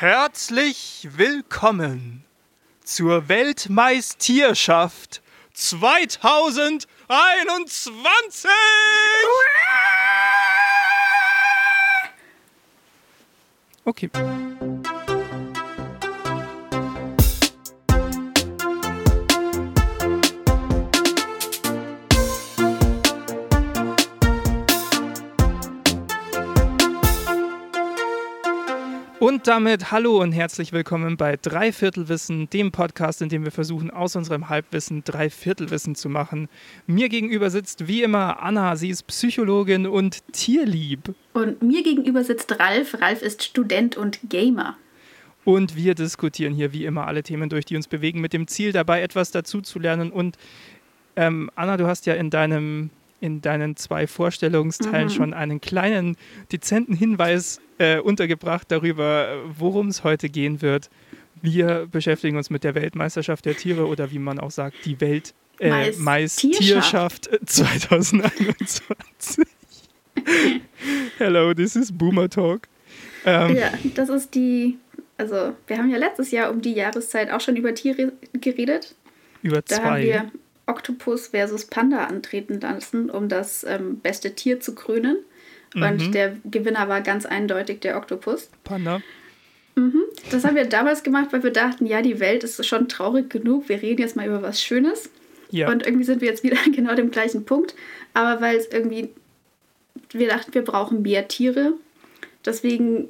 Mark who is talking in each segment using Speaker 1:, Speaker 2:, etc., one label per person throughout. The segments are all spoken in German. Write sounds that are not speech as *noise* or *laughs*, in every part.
Speaker 1: Herzlich willkommen zur Weltmeistierschaft 2021! Okay. Und damit hallo und herzlich willkommen bei Dreiviertelwissen, dem Podcast, in dem wir versuchen, aus unserem Halbwissen Dreiviertelwissen zu machen. Mir gegenüber sitzt wie immer Anna, sie ist Psychologin und tierlieb.
Speaker 2: Und mir gegenüber sitzt Ralf. Ralf ist Student und Gamer.
Speaker 1: Und wir diskutieren hier wie immer alle Themen durch, die uns bewegen, mit dem Ziel dabei etwas dazu zu lernen. Und ähm, Anna, du hast ja in deinem in deinen zwei Vorstellungsteilen mhm. schon einen kleinen, dezenten Hinweis äh, untergebracht darüber, worum es heute gehen wird. Wir beschäftigen uns mit der Weltmeisterschaft der Tiere oder wie man auch sagt, die Welt äh, Meistierschaft 2021. *laughs* Hello, this is Boomer Talk.
Speaker 2: Ähm, ja, das ist die, also wir haben ja letztes Jahr um die Jahreszeit auch schon über Tiere geredet.
Speaker 1: Über zwei.
Speaker 2: Da haben wir Oktopus versus Panda antreten lassen, um das ähm, beste Tier zu krönen. Mhm. Und der Gewinner war ganz eindeutig der Oktopus.
Speaker 1: Panda.
Speaker 2: Mhm. Das haben wir damals gemacht, weil wir dachten, ja, die Welt ist schon traurig genug. Wir reden jetzt mal über was Schönes. Ja. Und irgendwie sind wir jetzt wieder *laughs* genau dem gleichen Punkt. Aber weil es irgendwie, wir dachten, wir brauchen mehr Tiere. Deswegen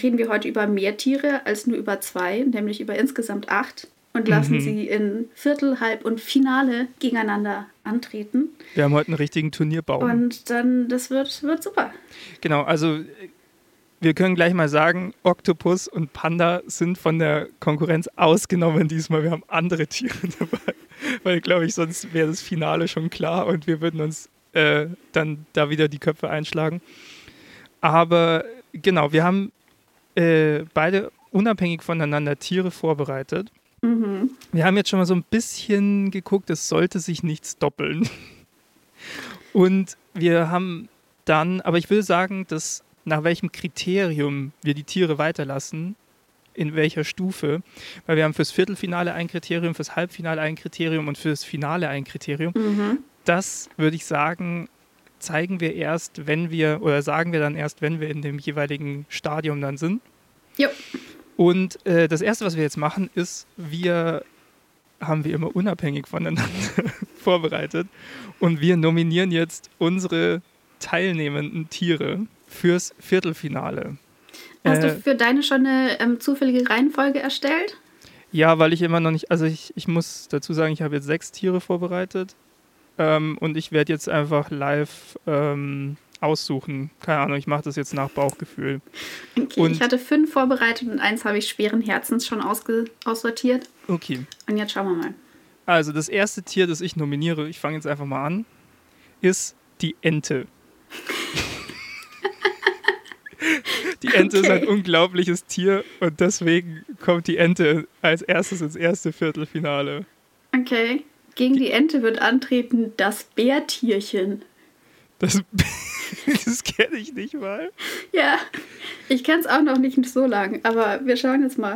Speaker 2: reden wir heute über mehr Tiere als nur über zwei, nämlich über insgesamt acht und lassen mhm. sie in Viertel, Halb und Finale gegeneinander antreten.
Speaker 1: Wir haben heute einen richtigen Turnierbaum.
Speaker 2: Und dann, das wird, wird super.
Speaker 1: Genau, also wir können gleich mal sagen, Oktopus und Panda sind von der Konkurrenz ausgenommen diesmal. Wir haben andere Tiere *laughs* dabei, weil, glaube ich, sonst wäre das Finale schon klar und wir würden uns äh, dann da wieder die Köpfe einschlagen. Aber genau, wir haben äh, beide unabhängig voneinander Tiere vorbereitet. Mhm. Wir haben jetzt schon mal so ein bisschen geguckt, es sollte sich nichts doppeln. Und wir haben dann, aber ich würde sagen, dass nach welchem Kriterium wir die Tiere weiterlassen, in welcher Stufe, weil wir haben fürs Viertelfinale ein Kriterium, fürs Halbfinale ein Kriterium und fürs Finale ein Kriterium. Mhm. Das würde ich sagen, zeigen wir erst, wenn wir, oder sagen wir dann erst, wenn wir in dem jeweiligen Stadium dann sind.
Speaker 2: Ja.
Speaker 1: Und äh, das Erste, was wir jetzt machen, ist, wir haben wir immer unabhängig voneinander *laughs* vorbereitet und wir nominieren jetzt unsere teilnehmenden Tiere fürs Viertelfinale.
Speaker 2: Hast äh, du für deine schon eine ähm, zufällige Reihenfolge erstellt?
Speaker 1: Ja, weil ich immer noch nicht, also ich, ich muss dazu sagen, ich habe jetzt sechs Tiere vorbereitet ähm, und ich werde jetzt einfach live ähm, aussuchen. Keine Ahnung, ich mache das jetzt nach Bauchgefühl.
Speaker 2: Okay, und ich hatte fünf vorbereitet und eins habe ich schweren Herzens schon aussortiert.
Speaker 1: Okay.
Speaker 2: Und jetzt schauen wir mal.
Speaker 1: Also das erste Tier, das ich nominiere, ich fange jetzt einfach mal an, ist die Ente. *laughs* die Ente okay. ist ein unglaubliches Tier und deswegen kommt die Ente als erstes ins erste Viertelfinale.
Speaker 2: Okay. Gegen die Ente wird antreten das Bärtierchen.
Speaker 1: Das, *laughs* das kenne ich nicht mal.
Speaker 2: Ja, ich kenne es auch noch nicht so lang, aber wir schauen jetzt mal.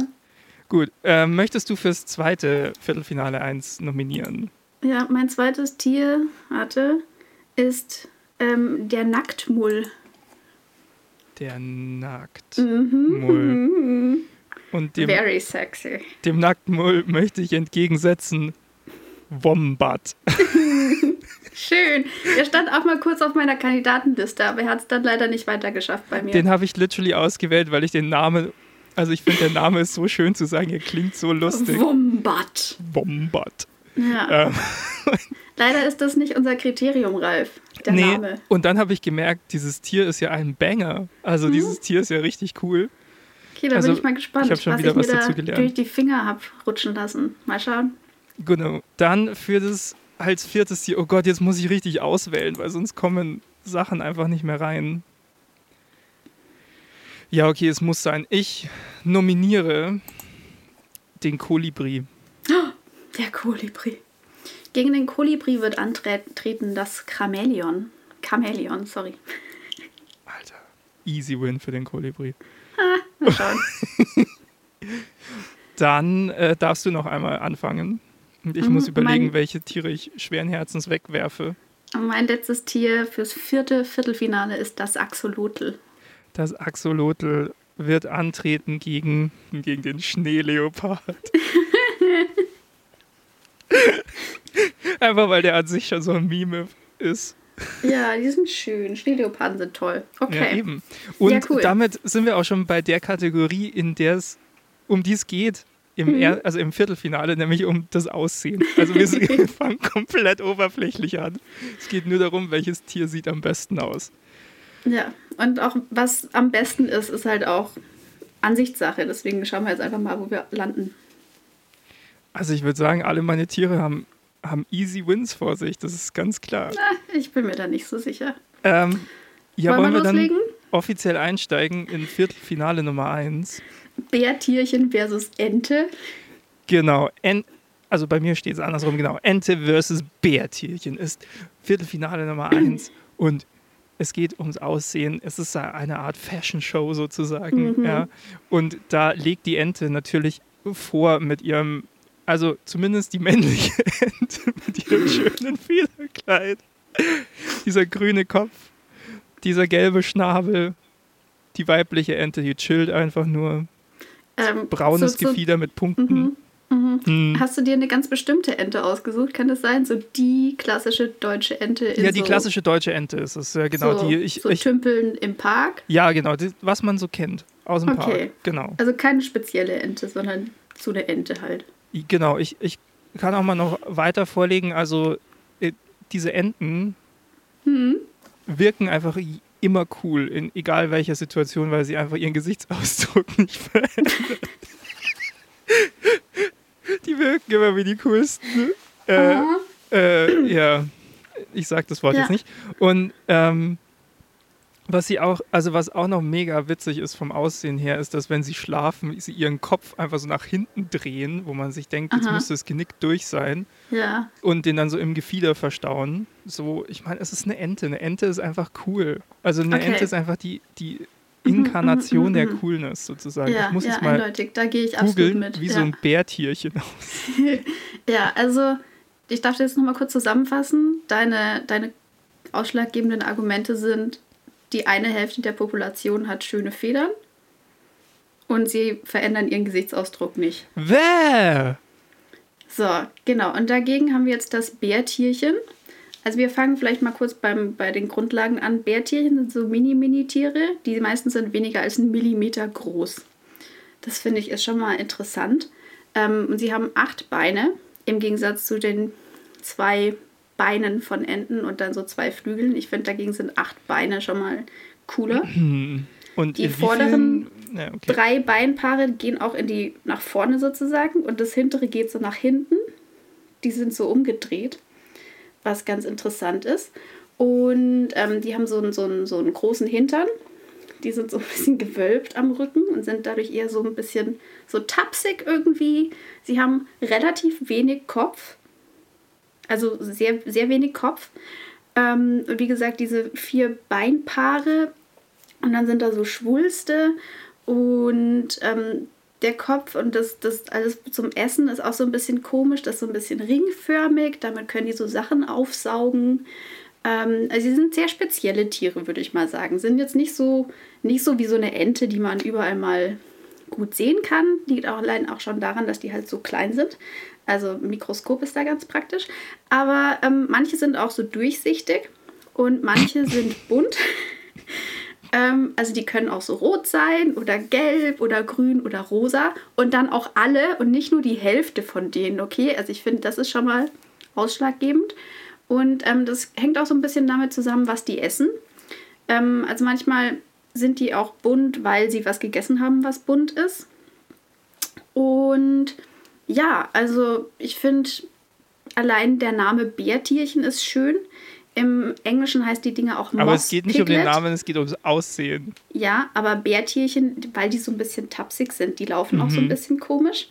Speaker 1: Gut, äh, möchtest du fürs zweite Viertelfinale 1 nominieren?
Speaker 2: Ja, mein zweites Tier, warte, ist ähm, der Nacktmull.
Speaker 1: Der Nacktmull. Mhm. Und dem,
Speaker 2: Very sexy.
Speaker 1: Dem Nacktmull möchte ich entgegensetzen Wombat. *laughs*
Speaker 2: Schön. Er stand auch mal kurz auf meiner Kandidatenliste, aber er hat es dann leider nicht weiter geschafft bei mir.
Speaker 1: Den habe ich literally ausgewählt, weil ich den Namen, also ich finde, der Name ist so schön zu sagen, er klingt so lustig.
Speaker 2: Wombat.
Speaker 1: Wombat.
Speaker 2: Ja. Ähm. Leider ist das nicht unser Kriterium, Ralf. Der nee. Name.
Speaker 1: Und dann habe ich gemerkt, dieses Tier ist ja ein Banger. Also mhm. dieses Tier ist ja richtig cool.
Speaker 2: Okay, da also, bin ich mal gespannt, ich was ich mir da durch die Finger habe rutschen lassen. Mal schauen.
Speaker 1: Genau. Dann für das als viertes Tier, oh Gott, jetzt muss ich richtig auswählen, weil sonst kommen Sachen einfach nicht mehr rein. Ja, okay, es muss sein. Ich nominiere den Kolibri. *gasps*
Speaker 2: Der Kolibri. Gegen den Kolibri wird antreten das Chameleon. Chameleon, sorry. *laughs*
Speaker 1: Alter, easy win für den Kolibri.
Speaker 2: Ah, mal schauen. *laughs*
Speaker 1: dann äh, darfst du noch einmal anfangen. Und ich mhm, muss überlegen, welche Tiere ich schweren Herzens wegwerfe.
Speaker 2: Mein letztes Tier fürs vierte Viertelfinale ist das Axolotl.
Speaker 1: Das Axolotl wird antreten gegen, gegen den Schneeleopard. *laughs* Einfach weil der an sich schon so ein Meme ist.
Speaker 2: Ja, die sind schön. Schneeleoparden sind toll. Okay. Ja, eben.
Speaker 1: Und ja, cool. damit sind wir auch schon bei der Kategorie, in der es um die es geht. Im, mhm. also im Viertelfinale, nämlich um das Aussehen. Also wir, *laughs* wir fangen komplett oberflächlich an. Es geht nur darum, welches Tier sieht am besten aus.
Speaker 2: Ja, und auch was am besten ist, ist halt auch Ansichtssache. Deswegen schauen wir jetzt einfach mal, wo wir landen.
Speaker 1: Also ich würde sagen, alle meine Tiere haben, haben easy Wins vor sich, das ist ganz klar.
Speaker 2: Na, ich bin mir da nicht so sicher.
Speaker 1: Ähm, ja, wollen, wollen wir, wir dann offiziell einsteigen in Viertelfinale Nummer 1?
Speaker 2: Bärtierchen versus Ente.
Speaker 1: Genau, en also bei mir steht es andersrum, genau. Ente versus Bärtierchen ist Viertelfinale Nummer 1 *clears throat* und es geht ums Aussehen. Es ist eine Art Fashion-Show sozusagen. Mhm. Ja. Und da legt die Ente natürlich vor mit ihrem, also zumindest die männliche *laughs* Ente mit ihrem schönen Federkleid. Dieser grüne Kopf, dieser gelbe Schnabel. Die weibliche Ente, die chillt einfach nur. Ähm, braunes so, so, Gefieder mit Punkten. Mhm.
Speaker 2: Mhm. Hm. Hast du dir eine ganz bestimmte Ente ausgesucht? Kann das sein? So die klassische deutsche Ente?
Speaker 1: ja, die so klassische deutsche Ente ist es. Ja, genau.
Speaker 2: So,
Speaker 1: die, ich,
Speaker 2: so
Speaker 1: ich,
Speaker 2: Tümpeln im Park?
Speaker 1: Ja, genau. Die, was man so kennt aus dem okay. Park. Genau.
Speaker 2: Also keine spezielle Ente, sondern so eine Ente halt.
Speaker 1: Genau. Ich, ich kann auch mal noch weiter vorlegen. Also äh, diese Enten hm. wirken einfach immer cool, in egal welcher Situation, weil sie einfach ihren Gesichtsausdruck *laughs* nicht verändern. die wirken immer wie die coolsten. Äh, äh, ja, ich sag das Wort ja. jetzt nicht. Und ähm, was sie auch, also was auch noch mega witzig ist vom Aussehen her, ist, dass wenn sie schlafen, sie ihren Kopf einfach so nach hinten drehen, wo man sich denkt, jetzt Aha. müsste das Genick durch sein.
Speaker 2: Ja.
Speaker 1: Und den dann so im Gefieder verstauen. So, ich meine, es ist eine Ente. Eine Ente ist einfach cool. Also eine okay. Ente ist einfach die, die Inkarnation der Coolness sozusagen.
Speaker 2: Ja,
Speaker 1: ich muss
Speaker 2: ja,
Speaker 1: es mal
Speaker 2: eindeutig. Da gehe ich absolut mit.
Speaker 1: Wie ja. so ein Bärtierchen *laughs* aus. *laughs*
Speaker 2: ja, also ich darf jetzt nochmal kurz zusammenfassen. Deine, deine ausschlaggebenden Argumente sind, die eine Hälfte der Population hat schöne Federn und sie verändern ihren Gesichtsausdruck nicht.
Speaker 1: Wer?
Speaker 2: So, genau. Und dagegen haben wir jetzt das Bärtierchen. Also wir fangen vielleicht mal kurz beim, bei den Grundlagen an. Bärtierchen sind so Mini-Mini-Tiere, die meistens sind weniger als einen Millimeter groß. Das finde ich ist schon mal interessant. Ähm, und sie haben acht Beine, im Gegensatz zu den zwei Beinen von Enten und dann so zwei Flügeln. Ich finde, dagegen sind acht Beine schon mal cooler. *clears throat*
Speaker 1: Und
Speaker 2: die vorderen ja, okay. drei Beinpaare gehen auch in die nach vorne sozusagen und das hintere geht so nach hinten. Die sind so umgedreht was ganz interessant ist. Und ähm, die haben so einen, so, einen, so einen großen Hintern. Die sind so ein *laughs* bisschen gewölbt am Rücken und sind dadurch eher so ein bisschen so tapsig irgendwie. Sie haben relativ wenig Kopf. Also sehr, sehr wenig Kopf. Ähm, wie gesagt, diese vier Beinpaare. Und dann sind da so Schwulste. Und ähm, der Kopf und das, das alles zum Essen ist auch so ein bisschen komisch, das ist so ein bisschen ringförmig, damit können die so Sachen aufsaugen. Ähm, also sie sind sehr spezielle Tiere, würde ich mal sagen. Sind jetzt nicht so, nicht so wie so eine Ente, die man überall mal gut sehen kann. Liegt auch allein auch schon daran, dass die halt so klein sind. Also Mikroskop ist da ganz praktisch. Aber ähm, manche sind auch so durchsichtig und manche sind *laughs* bunt. Ähm, also die können auch so rot sein oder gelb oder grün oder rosa und dann auch alle und nicht nur die Hälfte von denen, okay? Also ich finde, das ist schon mal ausschlaggebend. Und ähm, das hängt auch so ein bisschen damit zusammen, was die essen. Ähm, also manchmal sind die auch bunt, weil sie was gegessen haben, was bunt ist. Und ja, also ich finde allein der Name Bärtierchen ist schön. Im Englischen heißt die Dinge auch Moss
Speaker 1: Aber es geht nicht Piglet. um den Namen, es geht ums Aussehen.
Speaker 2: Ja, aber Bärtierchen, weil die so ein bisschen tapsig sind, die laufen mhm. auch so ein mhm. bisschen komisch.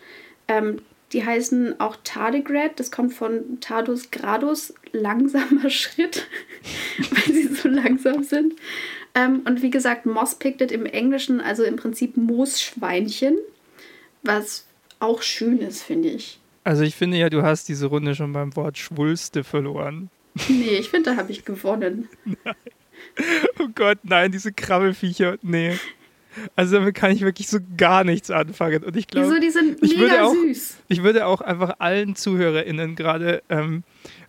Speaker 2: Ähm, die heißen auch Tardigrade, das kommt von Tardus gradus, langsamer *laughs* Schritt, weil sie so langsam sind. Ähm, und wie gesagt, Moss Piglet im Englischen, also im Prinzip Moosschweinchen, was auch schön ist, finde ich.
Speaker 1: Also ich finde ja, du hast diese Runde schon beim Wort Schwulste verloren.
Speaker 2: Nee, ich finde, da habe ich gewonnen.
Speaker 1: Nein. *laughs* Oh Gott, nein, diese Krabbelfiecher, nee. Also damit kann ich wirklich so gar nichts anfangen. Und ich glaube,
Speaker 2: Wieso, die sind mega
Speaker 1: ich würde auch,
Speaker 2: süß.
Speaker 1: Ich würde auch einfach allen ZuhörerInnen gerade ähm,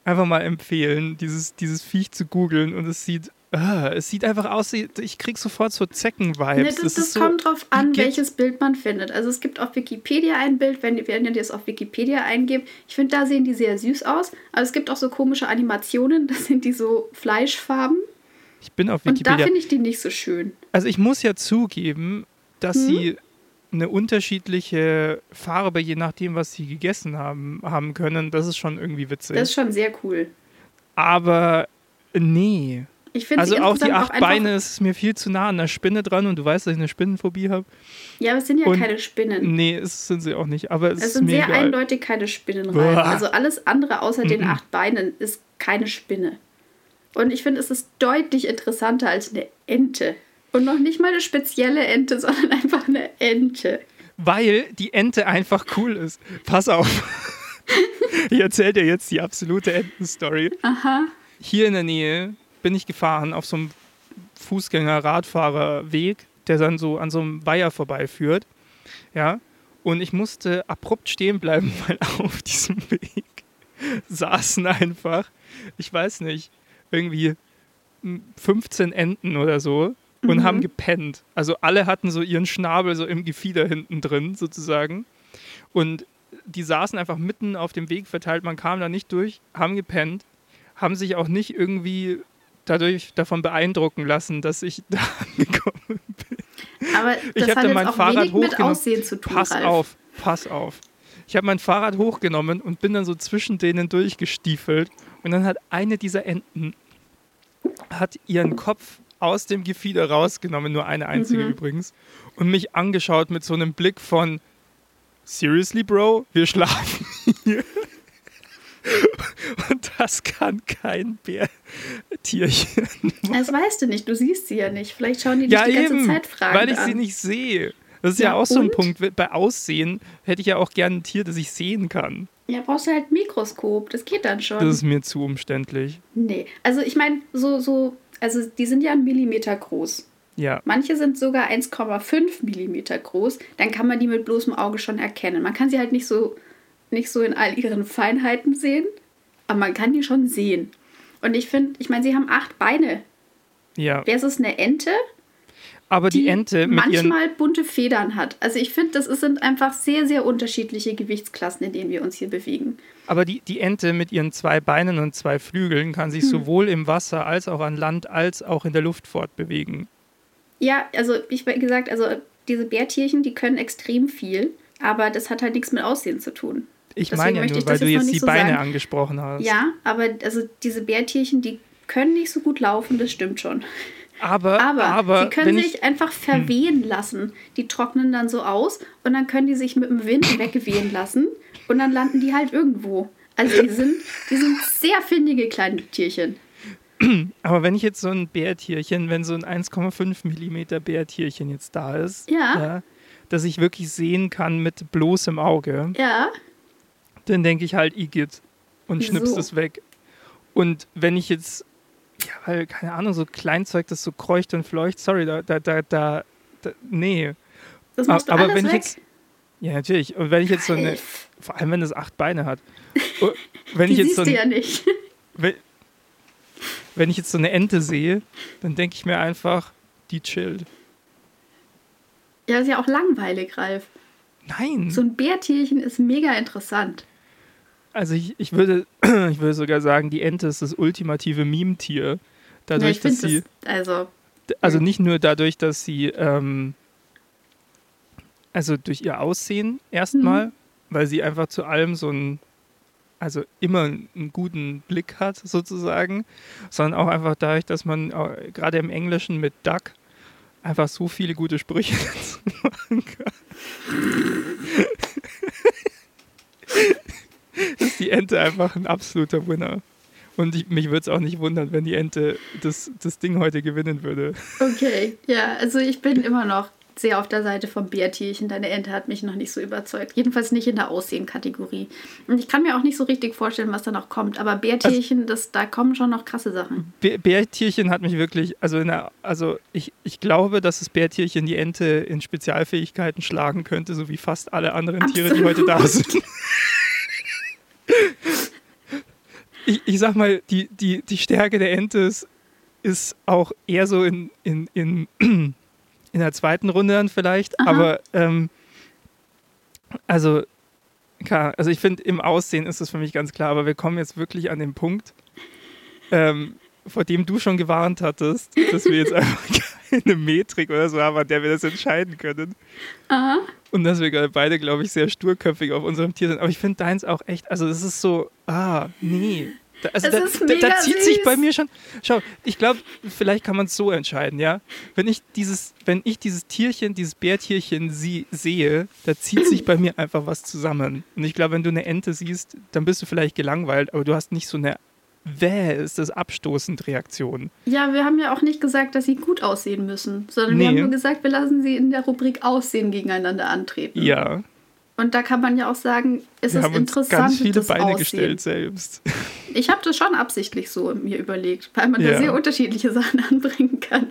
Speaker 1: einfach mal empfehlen, dieses, dieses Viech zu googeln und es sieht Ah, es sieht einfach aus, ich krieg sofort so Zecken-Vibes.
Speaker 2: Nee, das, das, das kommt so, drauf an, welches Bild man findet. Also es gibt auf Wikipedia ein Bild, wenn, wenn ihr das auf Wikipedia eingebt. Ich finde, da sehen die sehr süß aus. Aber es gibt auch so komische Animationen, *laughs* da sind die so Fleischfarben.
Speaker 1: Ich bin auf Wikipedia.
Speaker 2: Und da finde ich die nicht so schön.
Speaker 1: Also ich muss ja zugeben, dass hm? sie eine unterschiedliche Farbe, je nachdem, was sie gegessen haben, haben können. Das ist schon irgendwie witzig.
Speaker 2: Das ist schon sehr cool.
Speaker 1: Aber nee,
Speaker 2: ich finde
Speaker 1: also auch die acht auch Beine ist mir viel zu nah an der Spinne dran und du weißt, dass ich eine Spinnenphobie habe.
Speaker 2: Ja, aber es sind ja und keine Spinnen.
Speaker 1: Nee, es sind sie auch nicht. Aber es,
Speaker 2: es sind sehr egal. eindeutig keine Spinnenreihen. Also alles andere außer den acht Beinen ist keine Spinne. Und ich finde, es ist deutlich interessanter als eine Ente. Und noch nicht mal eine spezielle Ente, *laughs* sondern einfach eine Ente.
Speaker 1: Weil die Ente einfach cool ist. Pass auf. *laughs* ich erzähle dir jetzt die absolute Entenstory.
Speaker 2: Aha.
Speaker 1: Hier in der Nähe bin ich gefahren auf so einem Fußgänger-Radfahrerweg, der dann so an so einem Weiher vorbeiführt. Ja. Und ich musste abrupt stehen bleiben, *laughs* weil auf diesem Weg saßen einfach, ich weiß nicht, irgendwie 15 Enten oder so und mhm. haben gepennt. Also alle hatten so ihren Schnabel so im Gefieder hinten drin sozusagen. Und die saßen einfach mitten auf dem Weg verteilt, man kam da nicht durch, haben gepennt, haben sich auch nicht irgendwie dadurch davon beeindrucken lassen, dass ich *laughs* da angekommen bin.
Speaker 2: Aber das ich hat dann mein auch Fahrrad mit Aussehen zu tun.
Speaker 1: Pass
Speaker 2: Ralf.
Speaker 1: auf, pass auf. Ich habe mein Fahrrad hochgenommen und bin dann so zwischen denen durchgestiefelt und dann hat eine dieser Enten hat ihren Kopf aus dem Gefieder rausgenommen, nur eine einzige mhm. übrigens, und mich angeschaut mit so einem Blick von Seriously, Bro, wir schlafen hier. Und das kann kein Bärtierchen.
Speaker 2: Das weißt du nicht, du siehst sie ja nicht. Vielleicht schauen die dich ja, die ganze eben, Zeit fragen.
Speaker 1: Weil ich an. sie nicht sehe. Das ist ja, ja auch so ein Punkt. Bei Aussehen hätte ich ja auch gerne ein Tier, das ich sehen kann.
Speaker 2: Ja, brauchst du halt ein Mikroskop. Das geht dann schon.
Speaker 1: Das ist mir zu umständlich.
Speaker 2: Nee. Also ich meine, so, so, also die sind ja einen Millimeter groß.
Speaker 1: Ja.
Speaker 2: Manche sind sogar 1,5 Millimeter groß. Dann kann man die mit bloßem Auge schon erkennen. Man kann sie halt nicht so nicht so in all ihren Feinheiten sehen, aber man kann die schon sehen. Und ich finde, ich meine, sie haben acht Beine.
Speaker 1: Ja.
Speaker 2: Wäre es eine Ente?
Speaker 1: Aber die, die Ente
Speaker 2: mit manchmal bunte Federn hat. Also ich finde, das sind einfach sehr, sehr unterschiedliche Gewichtsklassen, in denen wir uns hier bewegen.
Speaker 1: Aber die, die Ente mit ihren zwei Beinen und zwei Flügeln kann sich hm. sowohl im Wasser als auch an Land als auch in der Luft fortbewegen.
Speaker 2: Ja, also ich wie gesagt, also diese Bärtierchen, die können extrem viel, aber das hat halt nichts mit Aussehen zu tun.
Speaker 1: Ich meine ja nur, weil du jetzt die so Beine sagen. angesprochen hast.
Speaker 2: Ja, aber also diese Bärtierchen, die können nicht so gut laufen, das stimmt schon.
Speaker 1: Aber, aber, aber
Speaker 2: sie können sich ich, einfach hm. verwehen hm. lassen. Die trocknen dann so aus und dann können die sich mit dem Wind *laughs* weggewehen lassen und dann landen die halt irgendwo. Also die sind, die sind sehr findige kleine Tierchen.
Speaker 1: Aber wenn ich jetzt so ein Bärtierchen, wenn so ein 1,5 mm Bärtierchen jetzt da ist,
Speaker 2: ja.
Speaker 1: ja, dass ich wirklich sehen kann mit bloßem Auge,
Speaker 2: ja
Speaker 1: dann denke ich halt Igitt und Wieso? schnippst es weg. Und wenn ich jetzt, ja, weil, keine Ahnung, so Kleinzeug, das so kreucht und fleucht, sorry, da, da, da, da, da nee.
Speaker 2: Das machst du Aber
Speaker 1: wenn
Speaker 2: weg?
Speaker 1: ich jetzt, ja, natürlich. Und wenn ich jetzt so eine, vor allem wenn es acht Beine hat. *laughs* Oh, wenn
Speaker 2: Die
Speaker 1: ich jetzt
Speaker 2: siehst
Speaker 1: so ein,
Speaker 2: du ja nicht. *laughs*
Speaker 1: Wenn, wenn ich jetzt so eine Ente sehe, dann denke ich mir einfach, die chillt.
Speaker 2: Ja, ist ja auch langweilig, Ralf.
Speaker 1: Nein.
Speaker 2: So ein Bärtierchen ist mega interessant.
Speaker 1: Also ich, ich, würde, *clears throat* ich würde sogar sagen, die Ente ist das ultimative Meme-Tier. Dadurch, ja, dass sie.
Speaker 2: Das, also,
Speaker 1: also nicht nur dadurch, dass sie ähm, also durch ihr Aussehen erstmal, mhm. weil sie einfach zu allem so ein, also immer einen guten Blick hat sozusagen, sondern auch einfach dadurch, dass man gerade im Englischen mit Duck einfach so viele gute Sprüche *laughs* machen kann. *laughs* ist die Ente einfach ein absoluter Winner. Und ich, mich würde es auch nicht wundern, wenn die Ente das, das Ding heute gewinnen würde.
Speaker 2: Okay, ja, also ich bin immer noch sehr auf der Seite vom Bärtierchen. Deine Ente hat mich noch nicht so überzeugt. Jedenfalls nicht in der Aussehen-Kategorie. Und ich kann mir auch nicht so richtig vorstellen, was da noch kommt. Aber Bärtierchen, also, das, da kommen schon noch krasse Sachen.
Speaker 1: Bärtierchen hat mich wirklich, also, der, also ich, ich glaube, dass das Bärtierchen die Ente in Spezialfähigkeiten schlagen könnte, so wie fast alle anderen Absolut. Tiere, die heute da sind. *laughs* ich, ich sag mal, die, die, die Stärke der Ente ist, ist auch eher so in, in, in, *clears throat* in der zweiten Runde dann vielleicht. Aha. Aber ähm, also, klar, also ich finde, im Aussehen ist das für mich ganz klar, aber wir kommen jetzt wirklich an den Punkt, ähm, vor dem du schon gewarnt hattest, dass wir jetzt *laughs* einfach keine Metrik oder so haben, an der wir das entscheiden können. Aha. Und dass wir beide, glaube ich, sehr sturköpfig auf unserem Tier sind. Aber ich finde deins auch echt, also das ist so, ah, nee. Also da, da, da, zieht süß. sich bei mir schon. Schau, ich glaube, vielleicht kann man es so entscheiden, ja. Wenn ich dieses, wenn ich dieses Tierchen, dieses Bärtierchen sie, sehe, da zieht sich bei mir einfach was zusammen. Und ich glaube, wenn du eine Ente siehst, dann bist du vielleicht gelangweilt, aber du hast nicht so eine Wäh, ist das abstoßend Reaktion.
Speaker 2: Ja, wir haben ja auch nicht gesagt, dass sie gut aussehen müssen, sondern nee. wir haben nur gesagt, wir lassen sie in der Rubrik Aussehen gegeneinander antreten.
Speaker 1: Ja.
Speaker 2: Und da kann man ja auch sagen, es wir ist haben interessant. Uns
Speaker 1: ganz viele Beine Aussehen. gestellt selbst. *laughs*
Speaker 2: Ich habe das schon absichtlich so mir überlegt, weil man ja. da sehr unterschiedliche Sachen *laughs* anbringen kann.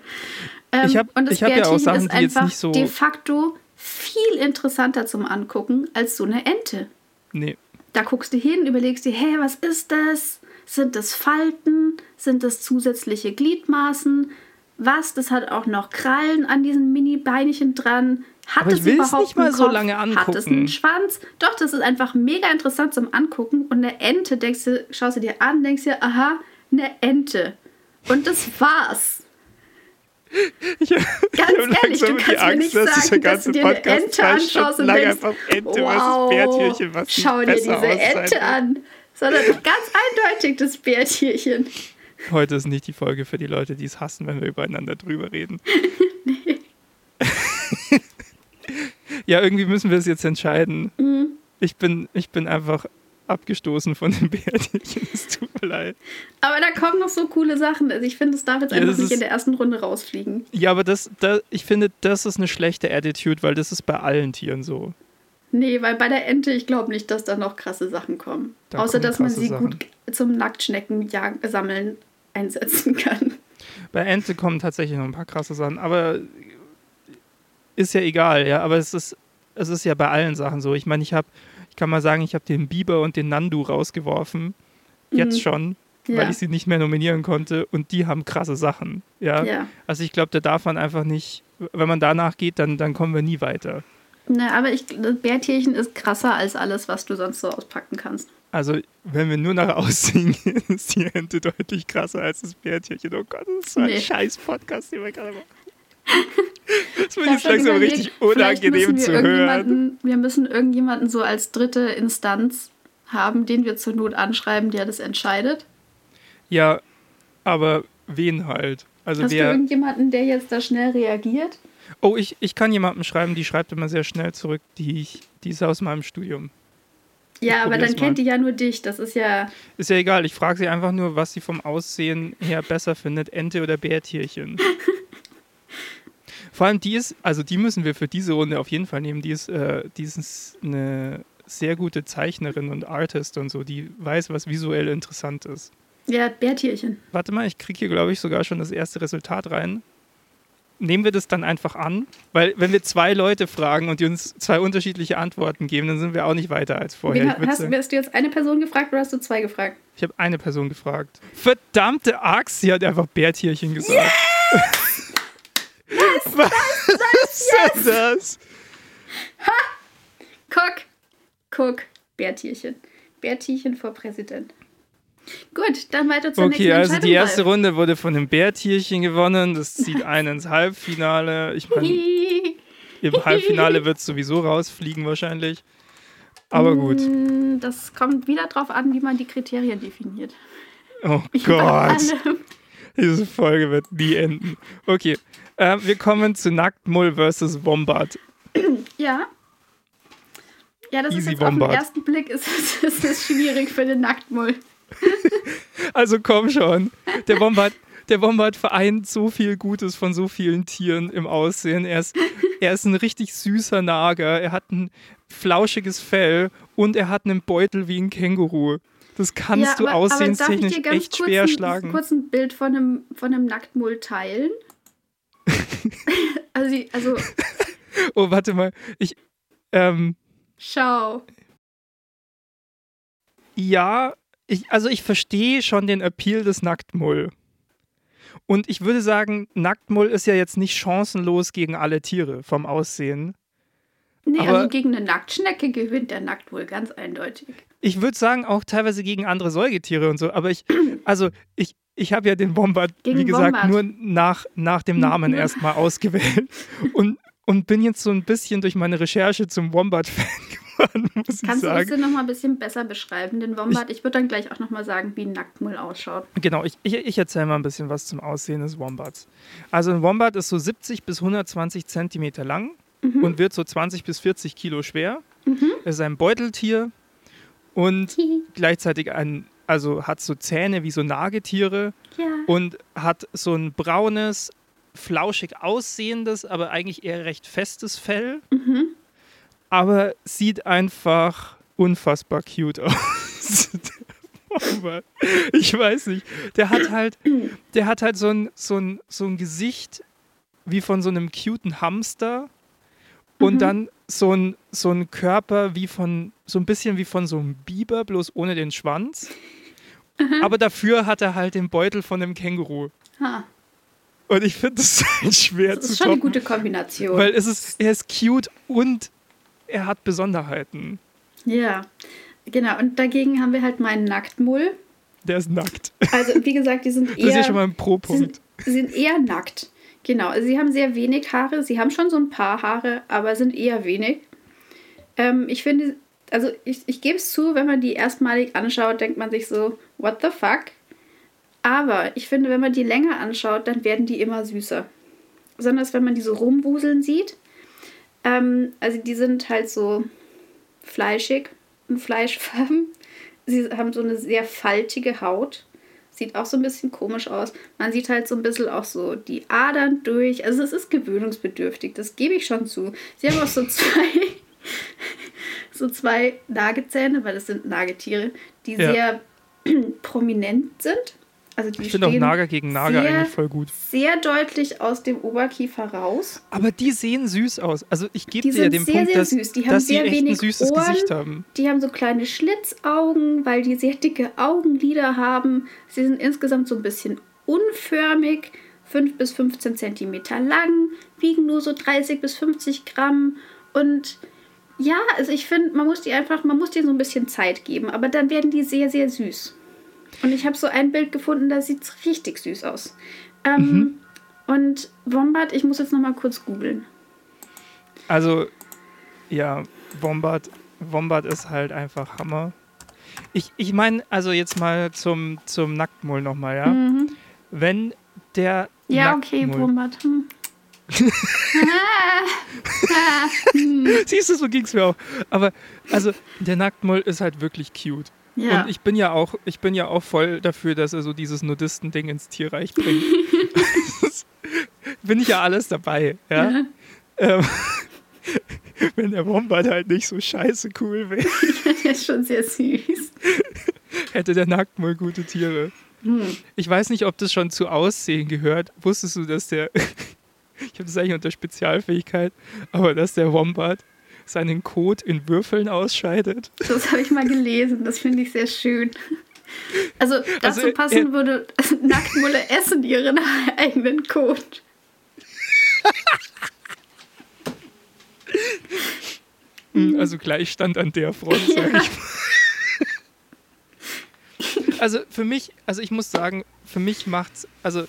Speaker 2: Ähm,
Speaker 1: ich habe hab ja auch Sachen, jetzt nicht so.
Speaker 2: de facto viel interessanter zum Angucken als so eine Ente.
Speaker 1: Nee.
Speaker 2: Da guckst du hin, überlegst dir, hä, was ist das? Sind das Falten? Sind das zusätzliche Gliedmaßen? Was? Das hat auch noch Krallen an diesen Mini-Beinchen dran. Hat
Speaker 1: Aber es überhaupt nicht mal so lange angucken.
Speaker 2: Hat es einen Schwanz? Doch, das ist einfach mega interessant zum Angucken. Und eine Ente, denkst du, schaust du dir an, denkst dir, aha, eine Ente. Und das war's. Ich, *laughs* Ganz ich ehrlich, du kannst Angst, mir nicht sagen, dass du dir eine Ente anschaust und denkst, Ente wow, schau dir diese Ente an sondern ganz eindeutig das Bärtierchen.
Speaker 1: Heute ist nicht die Folge für die Leute, die es hassen, wenn wir übereinander drüber reden. *laughs* nee. ja, irgendwie müssen wir es jetzt entscheiden. Mhm. Ich, bin, ich bin einfach abgestoßen von dem Bärtierchen. Es tut mir leid.
Speaker 2: Aber da kommen noch so coole Sachen. Also ich finde, es darf jetzt ja, einfach nicht ist, in der ersten Runde rausfliegen.
Speaker 1: Ja, aber das, das, ich finde, das ist eine schlechte Attitude, weil das ist bei allen Tieren so.
Speaker 2: Nee, weil bei der Ente, ich glaube nicht, dass da noch krasse Sachen kommen. Da Außer, dass man sie Sachen. gut zum Nacktschnecken sammeln einsetzen kann.
Speaker 1: Bei Ente kommen tatsächlich noch ein paar krasse Sachen, aber ist ja egal, ja. Aber es ist, es ist ja bei allen Sachen so. Ich meine, ich habe, ich kann mal sagen, ich habe den Biber und den Nandu rausgeworfen. Jetzt mhm. schon. Ja. weil ich sie nicht mehr nominieren konnte und die haben krasse Sachen. Ja. ja. Also ich glaube, da darf man einfach nicht, wenn man danach geht, dann, dann kommen wir nie weiter.
Speaker 2: Ne, aber ich, das Bärtierchen ist krasser als alles, was du sonst so auspacken kannst.
Speaker 1: Also, wenn wir nur nach Aussehen *laughs* ist die Ente deutlich krasser als das Bärtierchen. Oh Gott, das ist so ein nee. scheiß Podcast, den wir gerade machen. *laughs* Das wird jetzt langsam richtig unangenehm zu hören.
Speaker 2: Wir müssen irgendjemanden so als dritte Instanz haben, den wir zur Not anschreiben, der das entscheidet.
Speaker 1: Ja, aber wen halt? Also
Speaker 2: Hast du irgendjemanden, der jetzt da schnell reagiert?
Speaker 1: Oh, ich, ich kann jemandem schreiben, die schreibt immer sehr schnell zurück, die, ich, die ist aus meinem Studium.
Speaker 2: Ja, aber dann kennt die ja nur dich, das ist ja.
Speaker 1: Ist ja egal, ich frage sie einfach nur, was sie vom Aussehen her besser findet, Ente oder Bärtierchen. *laughs* Vor allem die ist, also die müssen wir für diese Runde auf jeden Fall nehmen, die ist, äh, die ist eine sehr gute Zeichnerin und Artist und so, die weiß, was visuell interessant ist.
Speaker 2: Ja, Bärtierchen.
Speaker 1: Warte mal, ich kriege hier, glaube ich, sogar schon das erste Resultat rein nehmen wir das dann einfach an? Weil wenn wir zwei Leute fragen und die uns zwei unterschiedliche Antworten geben, dann sind wir auch nicht weiter als vorher.
Speaker 2: Wen, hast, hast, du jetzt eine Person gefragt oder hast du zwei gefragt?
Speaker 1: Ich habe eine Person gefragt. Verdammte Axt, sie hat einfach Bärtierchen gesagt. Yes! *laughs*
Speaker 2: Was, was, was ist das? Ha! Guck, guck, Bärtierchen. Bärtierchen vor Präsident. Gut, dann weiter zur
Speaker 1: okay, nächsten Okay, also die erste Runde wurde von dem Bärtierchen gewonnen. Das *laughs* zieht einen ins Halbfinale. Ich meine, *laughs* im Halbfinale wird es sowieso rausfliegen wahrscheinlich. Aber gut.
Speaker 2: Mm, das kommt wieder drauf an, wie man die Kriterien definiert.
Speaker 1: Oh *laughs* Gott. Diese Folge wird nie enden. Okay, äh, wir kommen zu Nacktmull versus Wombat. *clears throat*
Speaker 2: Ja. Ja, das Easy ist jetzt Wombat. auf den ersten Blick ist, ist schwierig für den Nacktmull. *laughs*
Speaker 1: also komm schon. Der Bombard, der Bombard vereint so viel Gutes von so vielen Tieren im Aussehen. Er ist, er ist ein richtig süßer Nager. Er hat ein flauschiges Fell und er hat einen Beutel wie ein Känguru. Das kannst ja, aber, du aussehenstechnisch echt schwer
Speaker 2: ein,
Speaker 1: schlagen.
Speaker 2: kurz ein Bild von einem, von einem Nacktmull teilen? *laughs* also, also.
Speaker 1: oh, warte mal. Ich. Ähm,
Speaker 2: Schau.
Speaker 1: Ja, ich, also ich verstehe schon den Appeal des Nacktmull. Und ich würde sagen, Nacktmull ist ja jetzt nicht chancenlos gegen alle Tiere vom Aussehen.
Speaker 2: Nee, Aber also gegen eine Nacktschnecke gewinnt der Nacktmull ganz eindeutig.
Speaker 1: Ich würde sagen, auch teilweise gegen andere Säugetiere und so. Aber ich, *clears throat* also ich, ich habe ja den Wombat, gegen wie gesagt, Wombat. nur nach, nach dem Namen *laughs* erstmal ausgewählt. Und, und bin jetzt so ein bisschen durch meine Recherche zum Wombat-Fan *laughs* geworden, *laughs* muss
Speaker 2: Kannst ich
Speaker 1: sagen.
Speaker 2: du das noch mal ein bisschen besser beschreiben, den Wombat? Ich, ich würde dann gleich auch noch mal sagen, wie ein Nacktmull ausschaut.
Speaker 1: Genau, ich, ich, ich erzähle mal ein bisschen was zum Aussehen des Wombats. Also ein Wombat ist so 70 bis 120 Zentimeter lang mhm. und wird so 20 bis 40 Kilo schwer. Mhm. Ist ein Beuteltier und *laughs* gleichzeitig ein, also hat so Zähne wie so Nagetiere ja. und hat so ein braunes, flauschig aussehendes, aber eigentlich eher recht festes Fell. Mhm. Aber sieht einfach unfassbar cute aus. *laughs* ich weiß nicht. Der hat halt, der hat halt so ein, so ein, so ein Gesicht wie von so einem cuten Hamster und mhm. dann so ein, so ein Körper wie von, so ein bisschen wie von so einem Biber, bloß ohne den Schwanz. Mhm. Aber dafür hat er halt den Beutel von einem Känguru. Ha. Und ich finde das *laughs* halt schwer
Speaker 2: das
Speaker 1: zu
Speaker 2: ist schon eine gute Kombination.
Speaker 1: Weil es ist, er ist cute und er hat Besonderheiten.
Speaker 2: Ja, genau. Und dagegen haben wir halt meinen Nacktmull.
Speaker 1: Der ist nackt.
Speaker 2: Also, wie gesagt, die sind eher. *laughs*
Speaker 1: Das ist ja schon mal ein Pro-Punkt.
Speaker 2: Sie sind eher nackt. Genau, also sie haben sehr wenig Haare. Sie haben schon so ein paar Haare, aber sind eher wenig. Ähm, ich finde, also ich, ich gebe es zu, wenn man die erstmalig anschaut, denkt man sich so, what the fuck? Aber ich finde, wenn man die länger anschaut, dann werden die immer süßer. Besonders wenn man die so rumwuseln sieht. Ähm, also die sind halt so fleischig und fleischfarben. *laughs* Sie haben so eine sehr faltige Haut. Sieht auch so ein bisschen komisch aus. Man sieht halt so ein bisschen auch so die Adern durch. Also es ist gewöhnungsbedürftig, das gebe ich schon zu. Sie haben auch so *laughs* zwei, *laughs* so zwei Nagezähne, weil das sind Nagetiere, die ja. sehr *clears throat* prominent sind. Also
Speaker 1: ich finde auch Nager gegen Nager sehr, eigentlich voll gut.
Speaker 2: Sehr deutlich aus dem Oberkiefer raus.
Speaker 1: Aber die sehen süß aus. Also ich gebe dir den sehr, Punkt, sehr dass,
Speaker 2: süß. Die haben sehr
Speaker 1: wenig
Speaker 2: ein
Speaker 1: süßes
Speaker 2: Ohren.
Speaker 1: Gesicht haben.
Speaker 2: Die haben so kleine Schlitzaugen, weil die sehr dicke Augenlider haben. Sie sind insgesamt so ein bisschen unförmig, 5 bis 15 Zentimeter lang, wiegen nur so 30 bis 50 Gramm und ja, also ich finde, man muss die einfach, man muss denen so ein bisschen Zeit geben, aber dann werden die sehr, sehr süß. Und ich habe so ein Bild gefunden, da sieht es richtig süß aus. Ähm, mhm. Und Wombat, ich muss jetzt noch mal kurz googeln.
Speaker 1: Also, ja, Wombat, Wombat ist halt einfach Hammer. Ich, ich meine, also jetzt mal zum, zum Nacktmull nochmal, ja? Mhm. Wenn der.
Speaker 2: Ja, okay, Wombat. Hm. *laughs*
Speaker 1: Siehst du, so ging es mir auch. Aber also der Nacktmull ist halt wirklich cute. Ja. Und ich bin ja auch, ich bin ja auch voll dafür, dass er so dieses Nudisten-Ding ins Tierreich bringt. *laughs* bin ich ja alles dabei, ja. ja. Ähm, *laughs* wenn der Wombat halt nicht so scheiße cool wäre. *laughs*
Speaker 2: der ist schon sehr süß.
Speaker 1: Hätte der Nacktmull gute Tiere. Hm. Ich weiß nicht, ob das schon zu Aussehen gehört. Wusstest du, dass der. ich habe das eigentlich unter Spezialfähigkeit, aber dass der Wombat seinen Kot in Würfeln ausscheidet.
Speaker 2: Das habe ich mal gelesen, das finde ich sehr schön. Also dazu also, passen äh, würde, Nacktmulle essen ihren eigenen Kot.
Speaker 1: Hm, also Gleichstand an der Front, sag ja. ich mal. Also für mich, also ich muss sagen, für mich macht's, also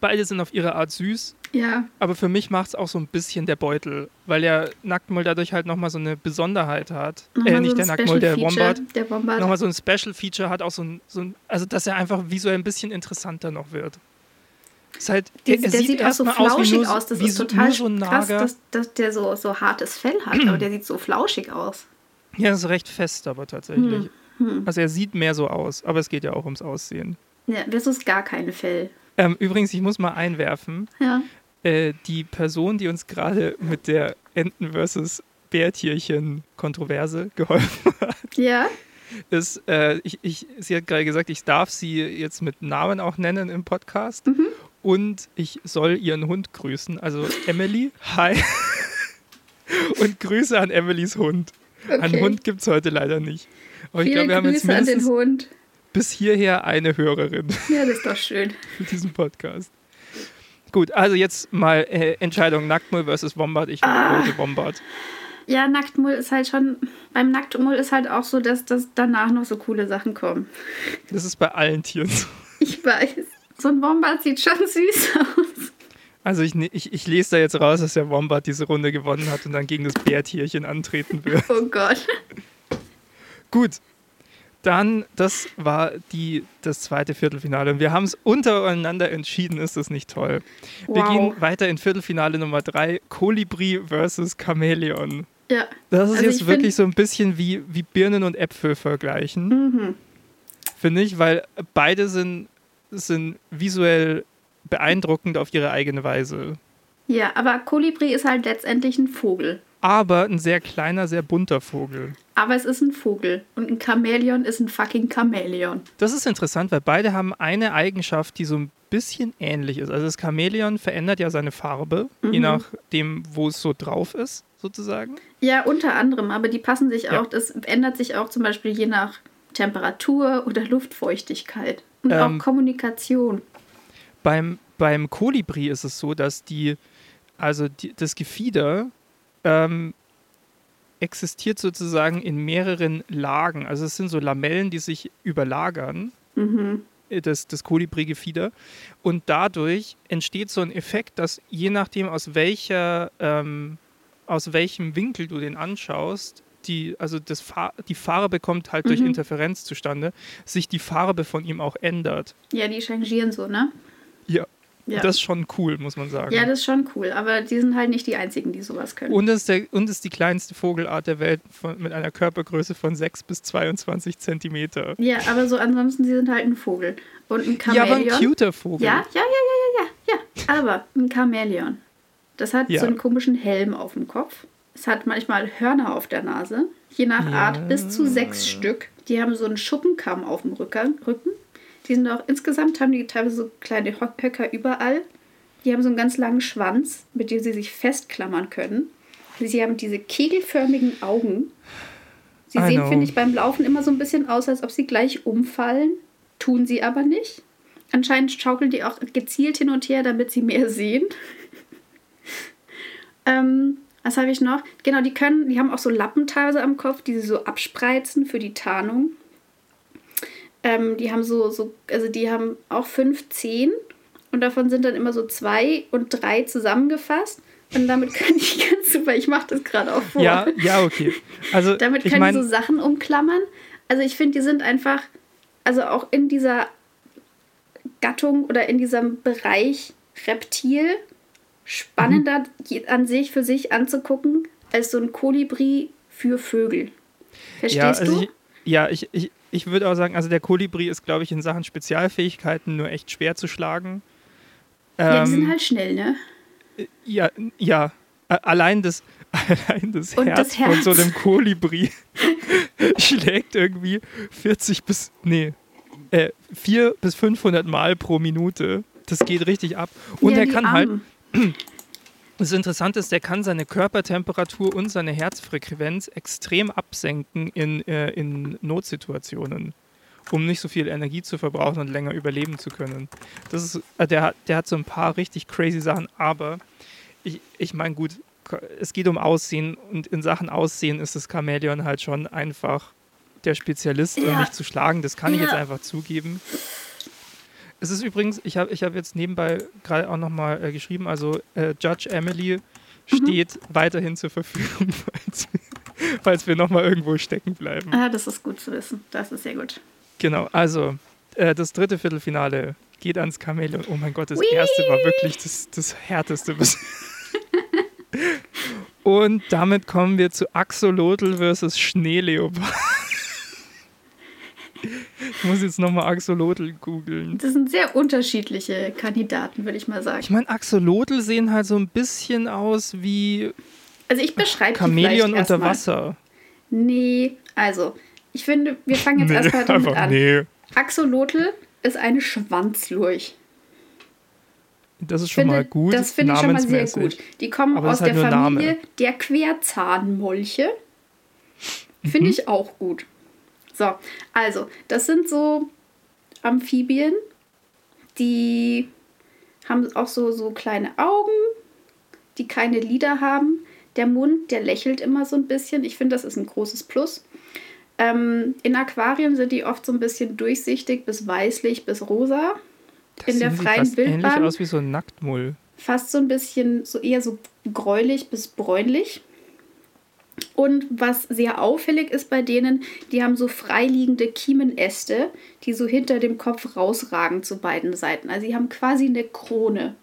Speaker 1: beide sind auf ihre Art süß.
Speaker 2: Ja.
Speaker 1: Aber für mich macht es auch so ein bisschen der Beutel, weil der Nacktmull dadurch halt nochmal so eine Besonderheit hat.
Speaker 2: Nochmal äh, nicht so der Nacktmull, der Wombat. Der Wombat.
Speaker 1: Nochmal so ein Special Feature hat, auch so ein, so ein, also dass er einfach visuell ein bisschen interessanter noch wird. Ist halt,
Speaker 2: der, er, der sieht, sieht auch so flauschig aus, nur, aus. das ist total so krass, dass, dass, der so, so hartes Fell hat, aber der sieht so flauschig aus.
Speaker 1: Ja, ist recht fest aber tatsächlich. Hm. Hm. Also er sieht mehr so aus, aber es geht ja auch ums Aussehen.
Speaker 2: Ja, das ist gar keine Fell.
Speaker 1: Ähm, übrigens, ich muss mal einwerfen.
Speaker 2: Ja.
Speaker 1: äh, die Person, die uns gerade mit der Enten versus Bärtierchen-Kontroverse geholfen *laughs* hat.
Speaker 2: Ja.
Speaker 1: Ist, äh, ich, ich, sie hat gerade gesagt, ich darf sie jetzt mit Namen auch nennen im Podcast. Mhm. Und ich soll ihren Hund grüßen. Also Emily, hi. *laughs* Und Grüße an Emilys Hund. Okay. Einen Hund gibt es heute leider nicht.
Speaker 2: Aber Viele ich glaube, wir haben jetzt mindestens an den Hund.
Speaker 1: Bis hierher eine Hörerin.
Speaker 2: Ja, das ist doch schön. *laughs*
Speaker 1: Für diesen Podcast. Gut, also jetzt mal äh, Entscheidung Nacktmull versus Wombat. Ich ah. Wombat.
Speaker 2: Ja, Nacktmull ist halt schon, beim Nacktmull ist halt auch so, dass, dass danach noch so coole Sachen kommen.
Speaker 1: Das ist bei allen Tieren so.
Speaker 2: Ich weiß. So ein Wombat sieht schon süß aus.
Speaker 1: Also ich, ich, ich lese da jetzt raus, dass der Wombat diese Runde gewonnen hat und dann gegen das Bärtierchen antreten wird.
Speaker 2: Oh Gott.
Speaker 1: Gut. Dann, das war die, das zweite Viertelfinale. Und wir haben es untereinander entschieden, ist das nicht toll. Wow. Wir gehen weiter in Viertelfinale Nummer drei: Kolibri versus Chamäleon.
Speaker 2: Ja.
Speaker 1: Das ist also jetzt wirklich so ein bisschen wie, wie Birnen und Äpfel vergleichen. Mhm. Finde ich, weil beide sind, sind visuell beeindruckend auf ihre eigene Weise.
Speaker 2: Ja, aber Kolibri ist halt letztendlich ein Vogel.
Speaker 1: Aber ein sehr kleiner, sehr bunter Vogel.
Speaker 2: Aber es ist ein Vogel. Und ein Chamäleon ist ein fucking Chamäleon.
Speaker 1: Das ist interessant, weil beide haben eine Eigenschaft, die so ein bisschen ähnlich ist. Also das Chamäleon verändert ja seine Farbe, mhm. je nachdem, wo es so drauf ist, sozusagen.
Speaker 2: Ja, unter anderem. Aber die passen sich ja. auch, das ändert sich auch zum Beispiel je nach Temperatur oder Luftfeuchtigkeit. Und ähm, auch Kommunikation.
Speaker 1: Beim, beim Kolibri ist es so, dass die, also die, das Gefieder ähm, existiert sozusagen in mehreren Lagen. Also es sind so Lamellen, die sich überlagern. Mhm. Äh, das, das Kolibri-Gefieder. Und dadurch entsteht so ein Effekt, dass je nachdem, aus welcher, ähm, aus welchem Winkel du den anschaust, die, also das Far die Farbe kommt halt mhm. durch Interferenz zustande, sich die Farbe von ihm auch ändert.
Speaker 2: Ja, die changieren so, ne?
Speaker 1: Ja. Das ist schon cool, muss man sagen.
Speaker 2: Ja, das ist schon cool, aber die sind halt nicht die einzigen, die sowas können.
Speaker 1: Und es ist, der, und ist die kleinste Vogelart der Welt von, mit einer Körpergröße von 6 bis 22 Zentimeter.
Speaker 2: Ja, aber so ansonsten, sie sind halt ein Vogel. Und ein Chamäleon.
Speaker 1: Ja, aber ein cuter Vogel.
Speaker 2: Ja, ja, ja, ja, ja, ja, ja. Aber ein Chamäleon. Das hat ja. so einen komischen Helm auf dem Kopf. Es hat manchmal Hörner auf der Nase. Je nach. Art bis zu sechs Stück. Die haben so einen Schuppenkamm auf dem Rücken. Die sind auch insgesamt haben die teilweise so kleine Höcker überall. Die haben so einen ganz langen Schwanz, mit dem sie sich festklammern können. Sie haben diese kegelförmigen Augen. Sie I sehen, finde ich, beim Laufen immer so ein bisschen aus, als ob sie gleich umfallen. Tun sie aber nicht. Anscheinend schaukeln die auch gezielt hin und her, damit sie mehr sehen. *laughs* ähm, was habe ich noch? Genau, die können, die haben auch so Lappen teilweise am Kopf, die sie so abspreizen für die Tarnung. Ähm, die haben so, so, also die haben auch fünf Zehen und davon sind dann immer so zwei und drei zusammengefasst. Und damit *laughs* kann ich ganz super, ich mache das gerade auch vor.
Speaker 1: Ja, ja, okay. Also,
Speaker 2: damit kann ich, mein, ich so Sachen umklammern. Also ich finde, die sind einfach, also auch in dieser Gattung oder in diesem Bereich Reptil spannender mhm. an sich für sich anzugucken als so ein Kolibri für Vögel. Verstehst
Speaker 1: ja, also
Speaker 2: du?
Speaker 1: Ich, ja, ich, ich, ich würde auch sagen, also der Kolibri ist, glaube ich, in Sachen Spezialfähigkeiten nur echt schwer zu schlagen.
Speaker 2: Ja, die sind ähm, halt schnell, ne?
Speaker 1: Ja, ja. Allein das, *laughs* allein das, Herz, das Herz von so einem Kolibri *laughs* schlägt irgendwie 40 bis, nee, äh, 4 bis 500 Mal pro Minute. Das geht richtig ab. Und ja, er kann Armen. halt, *clears throat* das Interessante ist, der kann seine Körpertemperatur und seine Herzfrequenz extrem absenken in, äh, in Notsituationen, um nicht so viel Energie zu verbrauchen und länger überleben zu können. Das ist, äh, der, der hat so ein paar richtig crazy Sachen, aber ich, ich meine, gut, es geht um Aussehen und in Sachen Aussehen ist das Chamäleon halt schon einfach der Spezialist, um mich zu schlagen. Das kann ja. ich jetzt einfach zugeben. Es ist übrigens, ich habe ich hab jetzt nebenbei gerade auch nochmal äh, geschrieben, also äh, Judge Emily mhm. steht mhm. weiterhin zur Verfügung, *laughs* falls wir, falls wir nochmal irgendwo stecken bleiben.
Speaker 2: Ah, das ist gut zu wissen. Das ist sehr gut.
Speaker 1: Genau, also äh, das dritte Viertelfinale geht ans Chamäleon. Oh mein Gott, das Whee! erste war wirklich das, das härteste. *laughs* Und damit kommen wir zu Axolotl versus Schneeleopard. Ich muss jetzt nochmal Axolotl googeln.
Speaker 2: Das sind sehr unterschiedliche Kandidaten, würde ich mal sagen.
Speaker 1: Ich meine, Axolotl sehen halt so ein bisschen aus wie.
Speaker 2: Also ich beschreibe
Speaker 1: Chamäleon unter mal. Wasser.
Speaker 2: Nee, also ich finde, wir fangen jetzt nee, erstmal damit an. Nee. Axolotl ist eine Schwanzlurch.
Speaker 1: Das ist schon finde, mal gut.
Speaker 2: Das finde ich schon mal sehr gut. Die kommen Aber aus halt der Familie Name. der Querzahnmolche. Finde mhm. ich auch gut. So, also, das sind so Amphibien, die haben auch so, so kleine Augen, die keine Lider haben. Der Mund, der lächelt immer so ein bisschen. Ich finde, das ist ein großes Plus. Ähm, in Aquarien sind die oft so ein bisschen durchsichtig bis weißlich bis rosa.
Speaker 1: Das in der freien fast Wildbahn. Ähnlich aus wie so ein Nacktmull.
Speaker 2: Fast so ein bisschen so eher so gräulich bis bräunlich. Und was sehr auffällig ist bei denen, die haben so freiliegende Kiemenäste, die so hinter dem Kopf rausragen zu beiden Seiten. Also sie haben quasi eine Krone.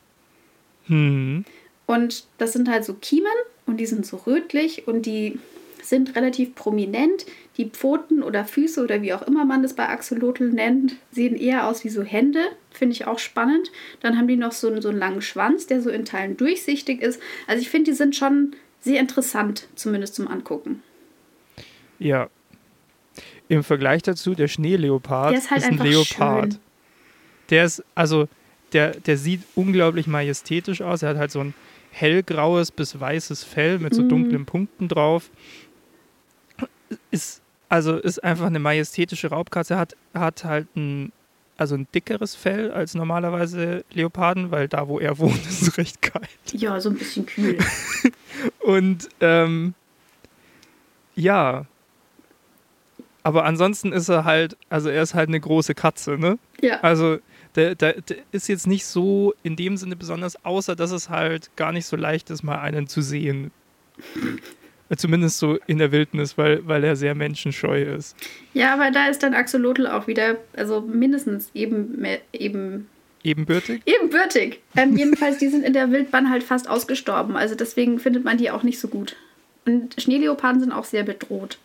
Speaker 2: Hm. Und das sind halt so Kiemen und die sind so rötlich und die sind relativ prominent. Die Pfoten oder Füße oder wie auch immer man das bei Axolotl nennt, sehen eher aus wie so Hände. Finde ich auch spannend. Dann haben die noch so, so einen langen Schwanz, der so in Teilen durchsichtig ist. Also ich finde, die sind schon sehr interessant, zumindest zum Angucken.
Speaker 1: Ja. Im Vergleich dazu, der Schneeleopard der ist, halt ist ein Leopard. Schön. Der ist, also, der, der sieht unglaublich majestätisch aus. Er hat halt so ein hellgraues bis weißes Fell mit so mm. dunklen Punkten drauf. Ist, also ist einfach eine majestätische Raubkatze. Er hat, hat halt ein also ein dickeres Fell als normalerweise Leoparden, weil da, wo er wohnt, *laughs* ist es recht kalt.
Speaker 2: Ja, so ein bisschen kühl. *laughs*
Speaker 1: und ähm, ja, aber ansonsten ist er halt, also er ist halt eine große Katze, ne?
Speaker 2: Ja.
Speaker 1: Also der, der, der, ist jetzt nicht so in dem Sinne besonders, außer dass es halt gar nicht so leicht ist, mal einen zu sehen. Zumindest so in der Wildnis, weil, weil er sehr menschenscheu ist.
Speaker 2: Ja, aber da ist dann Axolotl auch wieder, also mindestens eben, eben
Speaker 1: Ebenbürtig?
Speaker 2: Ebenbürtig. Ähm, jedenfalls, die sind in der Wildbahn halt fast ausgestorben. Also deswegen findet man die auch nicht so gut. Und Schneeleoparden sind auch sehr bedroht.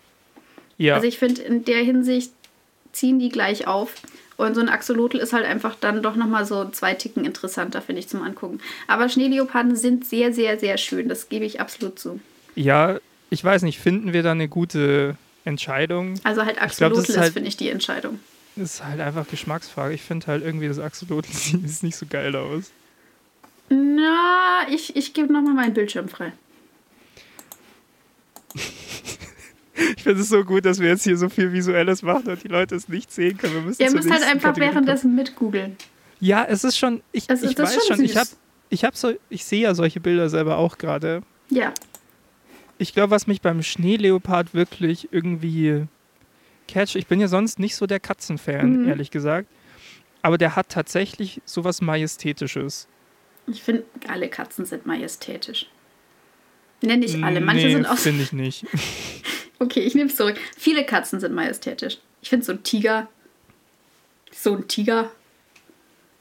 Speaker 2: Ja. Also ich finde, in der Hinsicht ziehen die gleich auf. Und so ein Axolotl ist halt einfach dann doch nochmal so zwei Ticken interessanter, finde ich, zum Angucken. Aber Schneeleoparden sind sehr, sehr, sehr schön. Das gebe ich absolut zu.
Speaker 1: Ja, ich weiß nicht, finden wir da eine gute Entscheidung?
Speaker 2: Also halt Axolotl ist, halt, finde ich, die Entscheidung.
Speaker 1: Das ist halt einfach Geschmacksfrage. Ich finde halt irgendwie das Axolotl *laughs* sieht nicht so geil aus.
Speaker 2: Na, ich, ich gebe nochmal meinen Bildschirm frei. *laughs*
Speaker 1: ich finde es so gut, dass wir jetzt hier so viel Visuelles machen und die Leute es nicht sehen können. Wir müssen
Speaker 2: Ihr müsst halt einfach Kategorie währenddessen mitgoogeln.
Speaker 1: Ja, es ist schon, ich, es ich weiß schon, schon ich habe ich hab so, ich sehe ja solche Bilder selber auch gerade.
Speaker 2: Ja
Speaker 1: ich glaube, was mich beim Schneeleopard wirklich irgendwie catch, ich bin ja sonst nicht so der Katzenfan, mhm. ehrlich gesagt, aber der hat tatsächlich sowas Majestätisches.
Speaker 2: Ich finde, alle Katzen sind majestätisch. Nenne ich alle. Manche nee, sind auch.
Speaker 1: Finde ich nicht. *laughs*
Speaker 2: okay, ich nehme es zurück. Viele Katzen sind majestätisch. Ich finde so ein Tiger. So ein Tiger.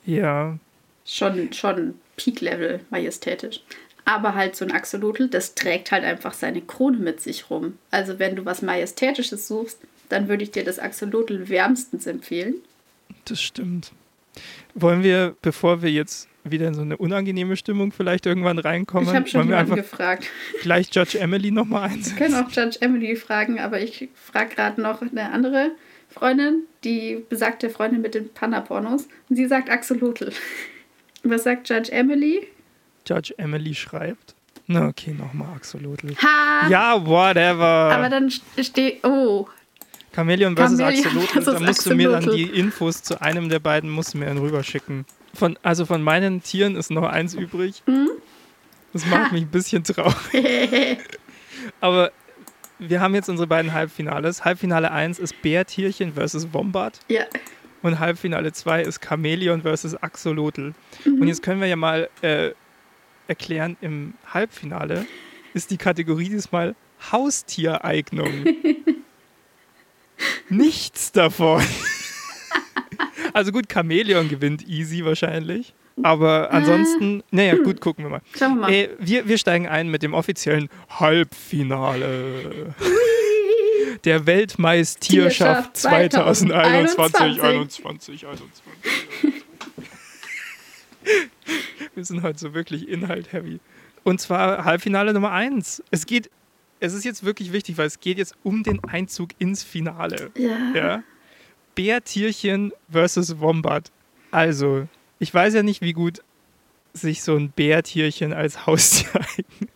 Speaker 1: Ja.
Speaker 2: Schon, schon Peak-Level majestätisch. Aber halt so ein Axolotl, das trägt halt einfach seine Krone mit sich rum. Also wenn du was Majestätisches suchst, dann würde ich dir das Axolotl wärmstens empfehlen.
Speaker 1: Das stimmt. Wollen wir, bevor wir jetzt wieder in so eine unangenehme Stimmung vielleicht irgendwann reinkommen, ich
Speaker 2: habe schon jemanden gefragt.
Speaker 1: Gleich Judge Emily nochmal einsetzen.
Speaker 2: Wir können auch Judge Emily fragen, aber ich frage gerade noch eine andere Freundin, die besagte Freundin mit den Panda-Pornos. Und sie sagt Axolotl. *laughs* Was sagt Judge Emily?
Speaker 1: Judge Emily schreibt. Na, okay, nochmal Axolotl. Ha! Ja, whatever.
Speaker 2: Aber dann steht. Oh.
Speaker 1: Chameleon versus Axolotl. Da musst du mir dann die Infos zu einem der beiden musst du mir dann rüberschicken. Von, also von meinen Tieren ist noch eins übrig. Mhm. Das macht ha. mich ein bisschen traurig. *laughs* Aber wir haben jetzt unsere beiden Halbfinales. Halbfinale 1 ist Bärtierchen versus Wombat.
Speaker 2: Ja.
Speaker 1: Und Halbfinale 2 ist Chameleon versus Axolotl. Mhm. Und jetzt können wir ja mal äh, erklären, im Halbfinale ist die Kategorie diesmal Haustiereignung. *laughs* Nichts davon. also gut, Chamäleon gewinnt easy wahrscheinlich. Aber ansonsten, naja, gut, gucken wir mal.
Speaker 2: Schauen wir mal.
Speaker 1: Äh, wir, wir steigen ein mit dem offiziellen Halbfinale. der Weltmeisterschaft 2021. 21, 21. *laughs* Wir sind heute so wirklich Inhalt-heavy. Und zwar Halbfinale Nummer 1. Es geht, es ist jetzt wirklich wichtig, weil es geht jetzt um den Einzug ins Finale.
Speaker 2: Ja.
Speaker 1: ja? Bärtierchen versus Wombat. Also, ich weiß ja nicht, wie gut sich so ein Bärtierchen als Haustier *laughs* eignet.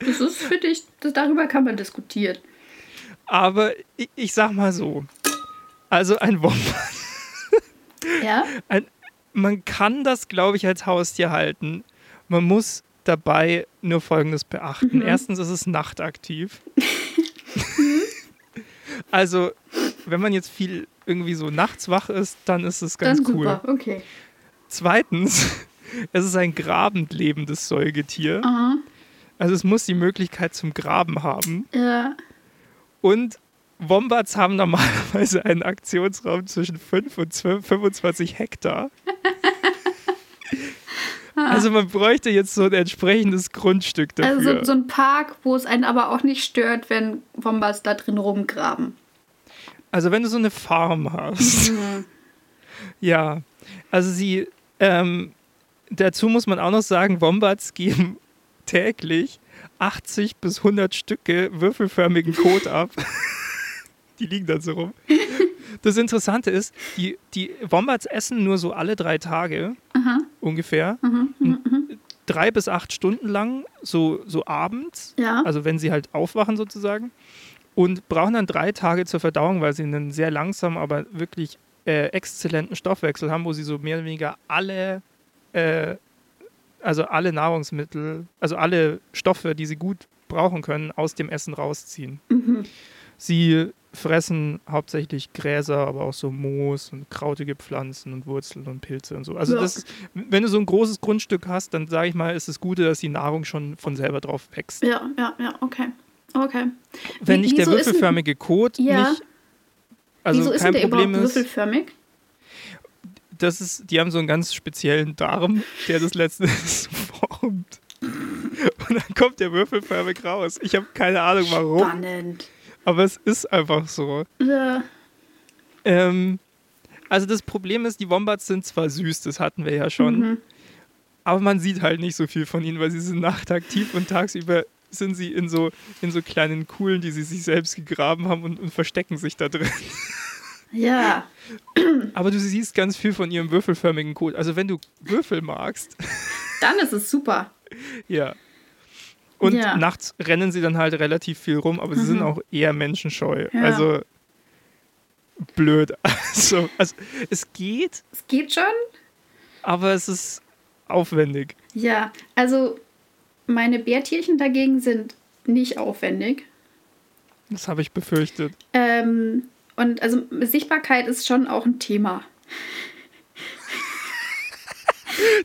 Speaker 2: Das ist, finde ich, darüber kann man diskutieren.
Speaker 1: Aber ich, ich sag mal so: Also, ein Wombat.
Speaker 2: Ja.
Speaker 1: Ein, man kann das, glaube ich, als Haustier halten. Man muss dabei nur Folgendes beachten. Mhm. Erstens ist es nachtaktiv. *laughs* also, wenn man jetzt viel irgendwie so nachts wach ist, dann ist es ganz dann cool.
Speaker 2: Okay.
Speaker 1: Zweitens, *laughs* es ist ein grabend lebendes Säugetier. Aha. Also es muss die Möglichkeit zum Graben haben.
Speaker 2: Ja.
Speaker 1: Und Wombats haben normalerweise einen Aktionsraum zwischen 5 und 12, 25 Hektar. Also man bräuchte jetzt so ein entsprechendes Grundstück dafür.
Speaker 2: Also so, so ein Park, wo es einen aber auch nicht stört, wenn Wombats da drin rumgraben.
Speaker 1: Also wenn du so eine Farm hast. Mhm. *laughs* ja. Also sie, ähm, dazu muss man auch noch sagen, Wombats geben täglich 80 bis 100 Stücke würfelförmigen Kot ab. *laughs* die liegen dann so rum. *laughs* Das Interessante ist, die, die Wombats essen nur so alle drei Tage Aha. ungefähr. Mhm, mhm, mhm, drei bis acht Stunden lang, so, so abends.
Speaker 2: Ja.
Speaker 1: Also wenn sie halt aufwachen sozusagen und brauchen dann drei Tage zur Verdauung, weil sie einen sehr langsamen, aber wirklich äh, exzellenten Stoffwechsel haben, wo sie so mehr oder weniger alle, äh, also alle Nahrungsmittel, also alle Stoffe, die sie gut brauchen können, aus dem Essen rausziehen. Mhm. Sie fressen hauptsächlich Gräser, aber auch so Moos und krautige Pflanzen und Wurzeln und Pilze und so. Also ja. das, wenn du so ein großes Grundstück hast, dann sage ich mal, ist es Gute, dass die Nahrung schon von selber drauf wächst.
Speaker 2: Ja, ja, ja, okay. Okay.
Speaker 1: Wenn nicht der würfelförmige Kot ja. nicht. Also
Speaker 2: wieso
Speaker 1: kein
Speaker 2: ist der
Speaker 1: Problem
Speaker 2: überhaupt würfelförmig?
Speaker 1: Das ist, die haben so einen ganz speziellen Darm, der das letzte *laughs* formt. Und dann kommt der würfelförmig raus. Ich habe keine Ahnung warum.
Speaker 2: Spannend.
Speaker 1: Aber es ist einfach so.
Speaker 2: Ja.
Speaker 1: Ähm, also das Problem ist, die Wombats sind zwar süß, das hatten wir ja schon. Mhm. Aber man sieht halt nicht so viel von ihnen, weil sie sind nachtaktiv und tagsüber sind sie in so, in so kleinen Kuhlen, die sie sich selbst gegraben haben und, und verstecken sich da drin.
Speaker 2: Ja.
Speaker 1: Aber du siehst ganz viel von ihrem würfelförmigen Kot. Also wenn du Würfel magst.
Speaker 2: Dann ist es super. *laughs*
Speaker 1: Ja. Und ja. nachts rennen sie dann halt relativ viel rum, aber sie mhm. sind auch eher menschenscheu. Ja. Also blöd. *laughs* Also, also es geht.
Speaker 2: Es geht schon.
Speaker 1: Aber es ist aufwendig.
Speaker 2: Ja, also meine Bärtierchen dagegen sind nicht aufwendig.
Speaker 1: Das habe ich befürchtet.
Speaker 2: Ähm, und also Sichtbarkeit ist schon auch ein Thema.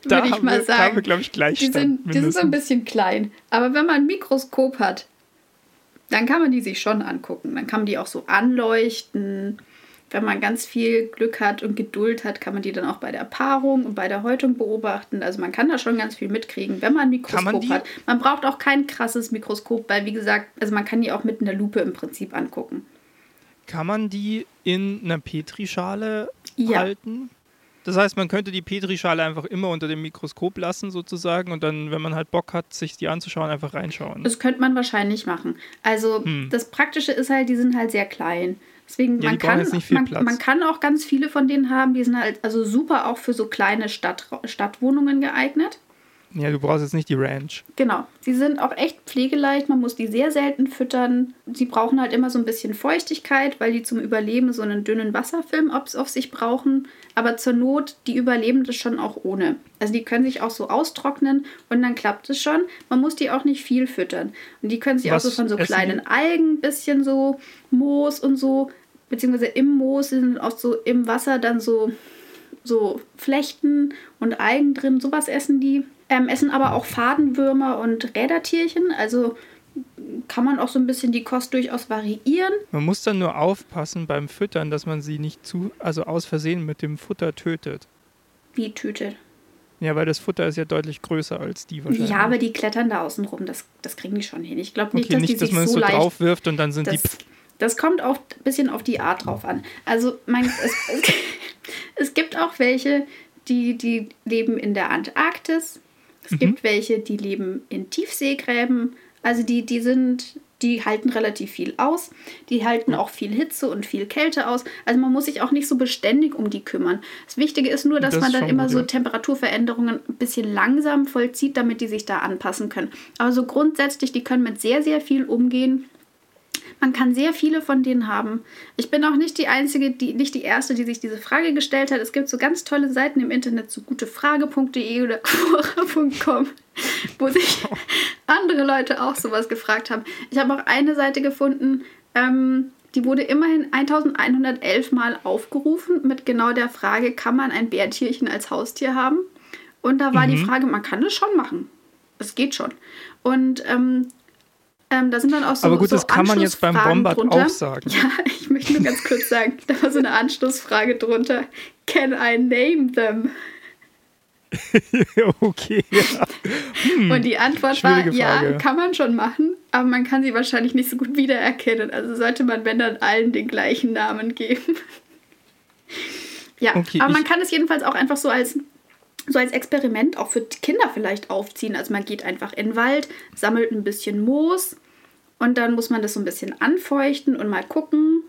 Speaker 1: Da Würde ich mal wir, sagen. Haben wir, glaube ich, gleich
Speaker 2: die sind, die sind so ein bisschen klein. Aber wenn man ein Mikroskop hat, dann kann man die sich schon angucken. Dann kann man die auch so anleuchten wenn man ganz viel Glück hat und Geduld hat, kann man die dann auch bei der Paarung und bei der Häutung beobachten. Also man kann da schon ganz viel mitkriegen, wenn man ein Mikroskop man hat. Man braucht auch kein krasses Mikroskop, weil wie gesagt, also man kann die auch mit einer Lupe im Prinzip angucken.
Speaker 1: Kann man die in einer Petrischale ja. halten? Das heißt, man könnte die Petrischale einfach immer unter dem Mikroskop lassen, sozusagen, und dann, wenn man halt Bock hat, sich die anzuschauen, einfach reinschauen.
Speaker 2: Das könnte man wahrscheinlich machen. Also, hm. das Praktische ist halt, die sind halt sehr klein. Deswegen, ja, man, kann, man, man, kann auch ganz viele von denen haben, die sind halt also super auch für so kleine Stadt, Stadtwohnungen geeignet.
Speaker 1: Ja, du brauchst jetzt nicht die Ranch.
Speaker 2: Genau. Sie sind auch echt pflegeleicht. Man muss die sehr selten füttern. Sie brauchen halt immer so ein bisschen Feuchtigkeit, weil die zum Überleben so einen dünnen Wasserfilm auf, sich brauchen. Aber zur Not, die überleben das schon auch ohne. Also die können sich auch so austrocknen und dann klappt es schon. Man muss die auch nicht viel füttern. Und die können sich Was auch so von so kleinen die? Algen, bisschen so Moos und so beziehungsweise im Moos sind oft so im Wasser dann so, so Flechten und Algen drin. Sowas essen die. Ähm, essen aber auch Fadenwürmer und Rädertierchen. Also kann man auch so ein bisschen die Kost durchaus variieren.
Speaker 1: Man muss dann nur aufpassen beim Füttern, dass man sie nicht zu, also aus Versehen mit dem Futter tötet.
Speaker 2: Wie tötet?
Speaker 1: Ja, weil das Futter ist ja deutlich größer als die wahrscheinlich.
Speaker 2: Ja, aber die klettern da außen rum, das, das kriegen die schon hin. Ich glaube nicht,
Speaker 1: okay,
Speaker 2: dass
Speaker 1: nicht,
Speaker 2: die
Speaker 1: dass
Speaker 2: sich
Speaker 1: man
Speaker 2: so
Speaker 1: es so drauf wirft und dann sind
Speaker 2: das,
Speaker 1: die
Speaker 2: Das kommt auch ein bisschen auf die Art drauf an. Also man, es, es, *laughs* es gibt auch welche, die, die leben in der Antarktis. Es mhm. gibt welche, die leben in Tiefseegräben. Also die, die sind die halten relativ viel aus. Die halten auch viel Hitze und viel Kälte aus. Also man muss sich auch nicht so beständig um die kümmern. Das Wichtige ist nur, dass das man dann immer gut, so Temperaturveränderungen ein bisschen langsam vollzieht, damit die sich da anpassen können. Aber so grundsätzlich, die können mit sehr, sehr viel umgehen. Man kann sehr viele von denen haben. Ich bin auch nicht die Einzige, die, nicht die Erste, die sich diese Frage gestellt hat. Es gibt so ganz tolle Seiten im Internet, so gutefrage.de oder *laughs* quora.com, wo sich *laughs* andere Leute auch sowas gefragt haben. Ich habe auch eine Seite gefunden, ähm, die wurde immerhin 1111 Mal aufgerufen mit genau der Frage, kann man ein Bärtierchen als Haustier haben? Und da war mhm. die Frage, man kann es schon machen. Es geht schon. Und ähm, ähm, da sind dann auch so.
Speaker 1: Aber gut, so das kann man jetzt beim Bombard drunter. auch sagen. *laughs*
Speaker 2: Ja, ich möchte nur ganz kurz sagen, da war so eine Anschlussfrage drunter. Can I name them? *laughs*
Speaker 1: okay. Ja.
Speaker 2: Hm, Und die Antwort war, Frage. ja, kann man schon machen, aber man kann sie wahrscheinlich nicht so gut wiedererkennen. Also sollte man, wenn dann allen den gleichen Namen geben. *laughs* ja, okay, aber man kann es jedenfalls auch einfach so als so als Experiment auch für Kinder vielleicht aufziehen. Also man geht einfach in den Wald, sammelt ein bisschen Moos und dann muss man das so ein bisschen anfeuchten und mal gucken.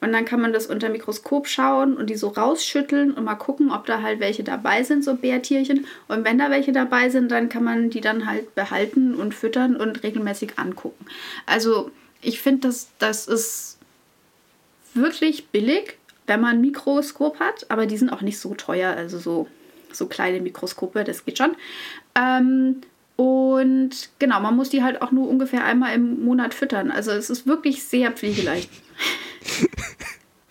Speaker 2: Und dann kann man das unter Mikroskop schauen und die so rausschütteln und mal gucken, ob da halt welche dabei sind, so Bärtierchen. Und wenn da welche dabei sind, dann kann man die dann halt behalten und füttern und regelmäßig angucken. Also ich finde, das, das ist wirklich billig, wenn man ein Mikroskop hat, aber die sind auch nicht so teuer. Also so so kleine Mikroskope, das geht schon. Ähm, und genau, man muss die halt auch nur ungefähr einmal im Monat füttern. Also es ist wirklich sehr pflegeleicht.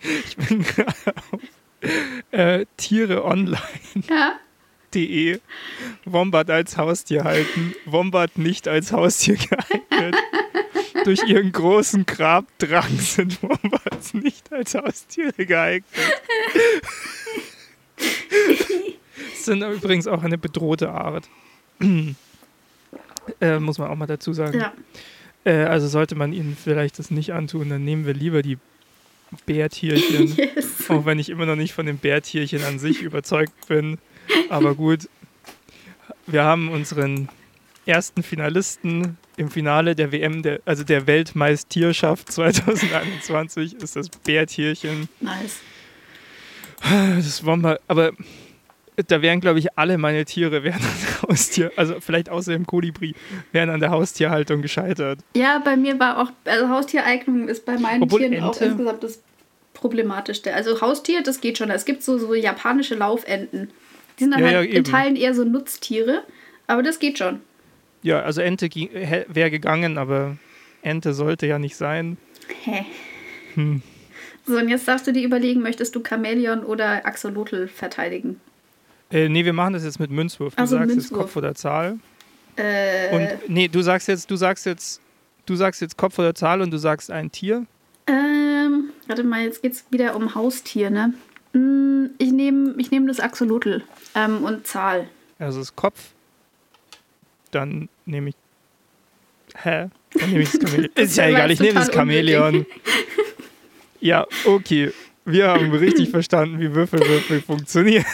Speaker 2: *laughs*
Speaker 1: ich bin gerade auf äh, Tiere online. Ja. De. Wombat als Haustier halten, Wombat nicht als Haustier geeignet. Durch ihren großen Grabdrang sind Wombats nicht als Haustiere geeignet *laughs* *laughs* sind übrigens auch eine bedrohte Art. *clears throat* äh, muss man auch mal dazu sagen. Ja. Äh, also sollte man ihnen vielleicht das nicht antun, dann nehmen wir lieber die Bärtierchen. *laughs* Yes. Auch wenn ich immer noch nicht von den Bärtierchen an sich überzeugt bin. Aber gut, wir haben unseren ersten Finalisten im Finale der WM, der, also der Weltmeisterschaft 2021, *laughs* ist das Bärtierchen.
Speaker 2: Nice.
Speaker 1: Das wollen wir, aber da wären, glaube ich, alle meine Tiere wären an der Haustier, also vielleicht außer dem Kolibri, wären an der Haustierhaltung gescheitert.
Speaker 2: Ja, bei mir war auch, also Haustiereignung ist bei meinen Obwohl Tieren Ente, auch insgesamt das Problematischste. Also Haustier, das geht schon. Es gibt so, so japanische Laufenten. Die sind dann ja, halt ja, in Teilen eher so Nutztiere, aber das geht schon.
Speaker 1: Ja, also Ente wäre gegangen, aber Ente sollte ja nicht sein.
Speaker 2: Hä? Hm. So, und jetzt darfst du dir überlegen, möchtest du Chamäleon oder Axolotl verteidigen?
Speaker 1: Äh, nee, wir machen das jetzt mit Münzwurf. Du also sagst Münzwurf. jetzt Kopf oder Zahl. Äh. Und nee, du sagst jetzt, du sagst jetzt, du sagst jetzt Kopf oder Zahl und du sagst ein Tier.
Speaker 2: Ähm, warte mal, jetzt geht's wieder um Haustier, ne? Hm, ich nehme ich nehm das Axolotl ähm, und Zahl.
Speaker 1: Also das Kopf. Dann nehme ich. Hä? Dann nehme ich das Chamäleon. *laughs* Ist ja egal, ich nehme das Chamäleon. *laughs* ja, okay. Wir haben richtig verstanden, wie Würfelwürfel funktionieren.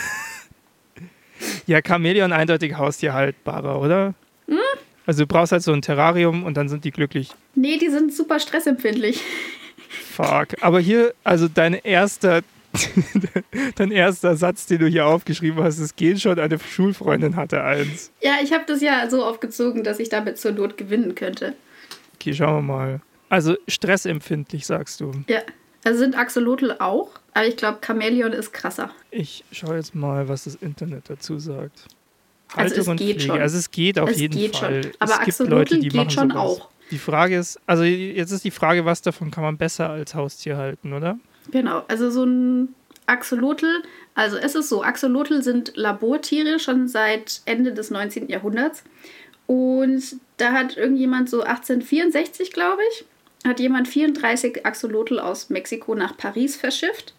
Speaker 1: Ja, Chamäleon eindeutig haustierhaltbarer, oder? Hm? Also du brauchst halt so ein Terrarium und dann sind die glücklich.
Speaker 2: Nee, die sind super stressempfindlich.
Speaker 1: Fuck. Aber hier, also dein erster, *laughs* dein erster Satz, den du hier aufgeschrieben hast, es geht schon, eine Schulfreundin hatte eins.
Speaker 2: Ja, ich habe das ja so aufgezogen, dass ich damit zur Not gewinnen könnte.
Speaker 1: Okay, schauen wir mal. Also stressempfindlich, sagst du.
Speaker 2: Ja. Also sind Axolotl auch, aber ich glaube, Chamäleon ist krasser.
Speaker 1: Ich schaue jetzt mal, was das Internet dazu sagt. Also es geht Pflege. schon. Also es geht auf es jeden geht Fall. Schon.
Speaker 2: Aber es Axolotl Leute, die geht schon sowas. auch.
Speaker 1: Die Frage ist, also jetzt ist die Frage, was davon kann man besser als Haustier halten, oder?
Speaker 2: Genau, also so ein Axolotl, also es ist so, Axolotl sind Labortiere schon seit Ende des 19. Jahrhunderts. Und da hat irgendjemand so 1864, glaube ich, hat jemand 34 Axolotl aus Mexiko nach Paris verschifft.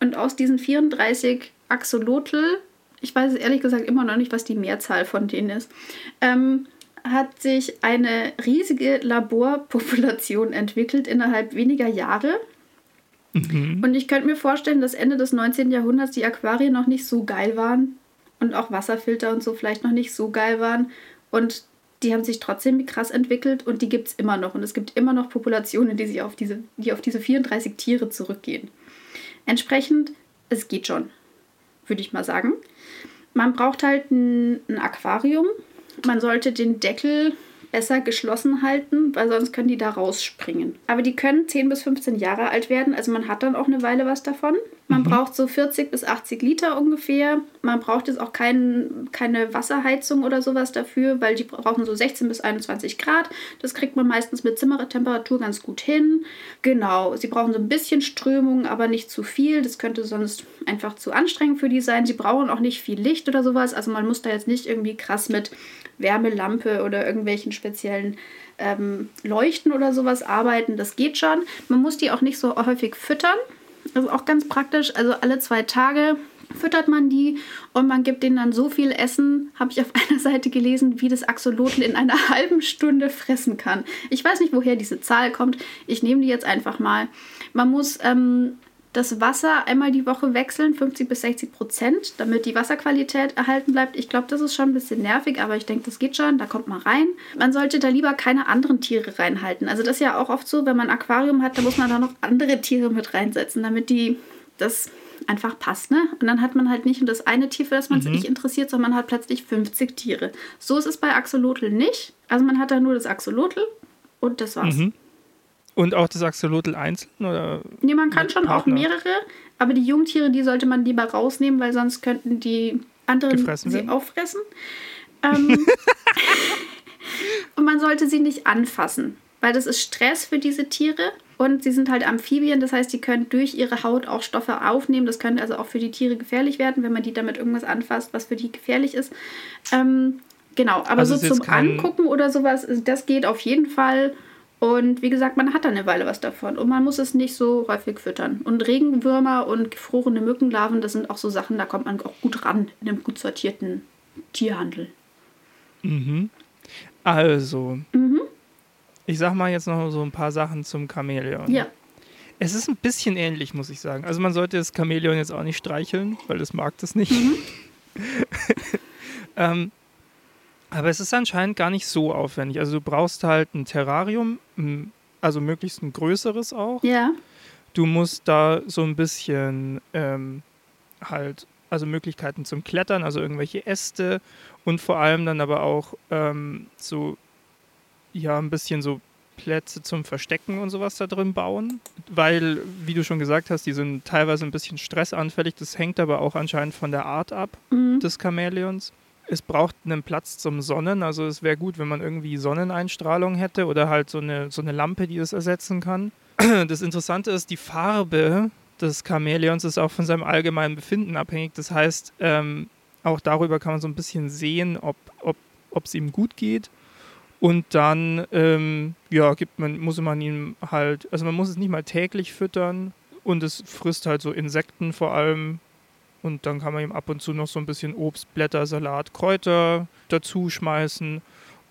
Speaker 2: Und aus diesen 34 Axolotl, ich weiß ehrlich gesagt immer noch nicht, was die Mehrzahl von denen ist, ähm, hat sich eine riesige Laborpopulation *laughs* entwickelt innerhalb weniger Jahre. Mhm. Und ich könnte mir vorstellen, dass Ende des 19. Jahrhunderts die Aquarien noch nicht so geil waren und auch Wasserfilter und so vielleicht noch nicht so geil waren. Und die haben sich trotzdem krass entwickelt und die gibt es immer noch. Und es gibt immer noch Populationen, die sich auf diese, die auf diese 34 Tiere zurückgehen. Entsprechend, es geht schon, würde ich mal sagen. Man braucht halt ein, ein Aquarium. Man sollte den Deckel besser geschlossen halten, weil sonst können die da rausspringen. Aber die können 10 bis 15 Jahre alt werden, also man hat dann auch eine Weile was davon. Man mhm. braucht so 40 bis 80 Liter ungefähr. Man braucht jetzt auch kein, keine Wasserheizung oder sowas dafür, weil die brauchen so 16 bis 21 Grad. Das kriegt man meistens mit Zimmertemperatur ganz gut hin. Genau, sie brauchen so ein bisschen Strömung, aber nicht zu viel. Das könnte sonst einfach zu anstrengend für die sein. Sie brauchen auch nicht viel Licht oder sowas. Also man muss da jetzt nicht irgendwie krass mit Wärmelampe oder irgendwelchen speziellen ähm, Leuchten oder sowas arbeiten. Das geht schon. Man muss die auch nicht so häufig füttern. Das ist auch ganz praktisch. Also alle zwei Tage füttert man die und man gibt denen dann so viel Essen, habe ich auf *laughs* einer Seite gelesen, wie das Axolotl in einer *laughs* halben Stunde fressen kann. Ich weiß nicht, woher diese Zahl kommt. Ich nehme die jetzt einfach mal. Man muss ähm, das Wasser einmal die Woche wechseln, 50 bis 60 Prozent, damit die Wasserqualität erhalten bleibt. Ich glaube, das ist schon ein bisschen nervig, aber ich denke, das geht schon. Da kommt man rein. Man sollte da lieber keine anderen Tiere reinhalten. Also das ist ja auch oft so, wenn man ein Aquarium hat, da muss man da noch andere Tiere mit reinsetzen, damit die das einfach passt, ne? Und dann hat man halt nicht nur das eine Tier, für das man mhm. sich interessiert, sondern man hat plötzlich 50 Tiere. So ist es bei Axolotl nicht. Also man hat da nur das Axolotl und das war's. Mhm.
Speaker 1: Und auch das Axolotl einzeln? Oder
Speaker 2: nee, man kann schon Partner? auch mehrere, aber die Jungtiere, die sollte man lieber rausnehmen, weil sonst könnten die anderen Gefressen sie werden? auffressen. Ähm, *laughs* und man sollte sie nicht anfassen, weil das ist Stress für diese Tiere. Und sie sind halt Amphibien, das heißt, die können durch ihre Haut auch Stoffe aufnehmen. Das könnte also auch für die Tiere gefährlich werden, wenn man die damit irgendwas anfasst, was für die gefährlich ist. Ähm, genau, aber also so zum Angucken oder sowas, das geht auf jeden Fall. Und wie gesagt, man hat dann eine Weile was davon und man muss es nicht so häufig füttern. Und Regenwürmer und gefrorene Mückenlarven, das sind auch so Sachen, da kommt man auch gut ran in einem gut sortierten Tierhandel.
Speaker 1: Mhm. Also, mhm. ich sag mal jetzt noch so ein paar Sachen zum Chamäleon. Ja. Es ist ein bisschen ähnlich, muss ich sagen. Also man sollte das Chamäleon jetzt auch nicht streicheln, weil es mag das nicht. Mhm. *laughs* ähm, aber es ist anscheinend gar nicht so aufwendig. Also du brauchst halt ein Terrarium, also möglichst ein größeres auch. Ja. Du musst da so ein bisschen ähm, halt, also Möglichkeiten zum Klettern, also irgendwelche Äste und vor allem dann aber auch ähm, so, ja, ein bisschen so Plätze zum Verstecken und sowas da drin bauen. Weil, wie du schon gesagt hast, die sind teilweise ein bisschen stressanfällig. Das hängt aber auch anscheinend von der Art ab mhm. des Chamäleons es braucht einen Platz zum Sonnen. Also es wäre gut, wenn man irgendwie Sonneneinstrahlung hätte oder halt so eine, so eine Lampe, die es ersetzen kann. *clears throat* Das Interessante ist, die Farbe des Chamäleons ist auch von seinem allgemeinen Befinden abhängig. Das heißt, ähm, auch darüber kann man so ein bisschen sehen, ob es ob, ihm gut geht. Und dann ähm, ja, gibt man, muss man ihm halt, also man muss es nicht mal täglich füttern und es frisst halt so Insekten vor allem und dann kann man ihm ab und zu noch so ein bisschen Obst, Blätter, Salat, Kräuter dazu schmeißen.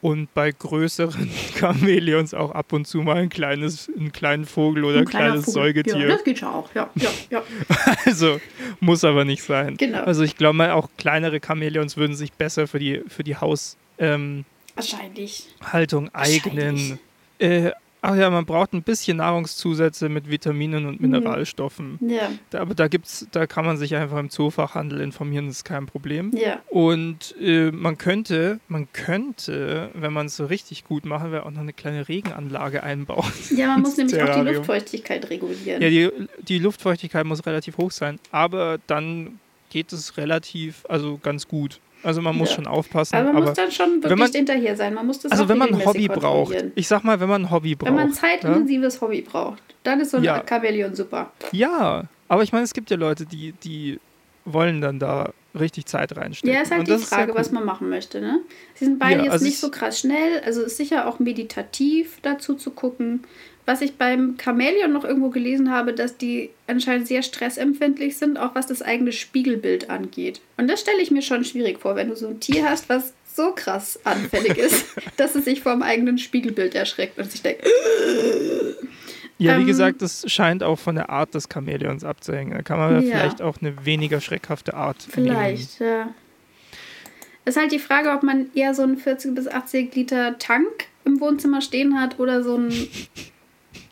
Speaker 1: Und bei größeren *laughs* Chamäleons auch ab und zu mal ein kleines, einen kleinen Vogel oder ein kleines Vogel. Säugetier. Ja,
Speaker 2: das geht ja auch, ja, ja, ja. *laughs*
Speaker 1: also muss aber nicht sein. Genau. Also ich glaube mal, auch kleinere Chamäleons würden sich besser für die, für die Haus ähm,
Speaker 2: Wahrscheinlich.
Speaker 1: Haltung eignen. Äh, Ach ja, man braucht ein bisschen Nahrungszusätze mit Vitaminen und. Mineralstoffen. Ja. Da, aber da gibt's, da kann man sich einfach im Zoofachhandel informieren, das ist kein Problem. Ja. Und äh, man könnte, man könnte, wenn man es so richtig gut machen will, auch noch eine kleine Regenanlage einbauen.
Speaker 2: Ja, man muss *laughs* nämlich Terrarium. auch die Luftfeuchtigkeit regulieren.
Speaker 1: Ja, die, die Luftfeuchtigkeit muss relativ hoch sein, aber dann geht es relativ, also ganz gut. Also man muss ja. schon aufpassen.
Speaker 2: Aber man aber muss dann schon wirklich man, hinterher sein. Man muss das
Speaker 1: Also wenn man ein Hobby braucht. Ich sag mal, wenn man ein Hobby braucht.
Speaker 2: Wenn man ein zeitintensives ja? Hobby braucht, dann ist so ein ja. Kabellion super.
Speaker 1: Ja, aber ich meine, es gibt ja Leute, die, die wollen dann da richtig Zeit reinstecken.
Speaker 2: Ja, ist halt Und die Frage, cool. was man machen möchte. Ne? Sie sind beide jetzt also nicht so krass schnell. Also ist sicher auch meditativ dazu zu gucken. Was ich beim Chamäleon noch irgendwo gelesen habe, dass die anscheinend sehr stressempfindlich sind, auch was das eigene Spiegelbild angeht. Und das stelle ich mir schon schwierig vor, wenn du so ein Tier hast, was so krass anfällig ist, *laughs* dass es sich vor dem eigenen Spiegelbild erschreckt und sich denkt.
Speaker 1: Ja, wie ähm, gesagt, das scheint auch von der Art des Chamäleons abzuhängen. Da kann man ja. vielleicht auch eine weniger schreckhafte Art
Speaker 2: Vielleicht, nehmen. ja. Ist halt die Frage, ob man eher so einen 40 bis 80 Liter Tank im Wohnzimmer stehen hat oder so ein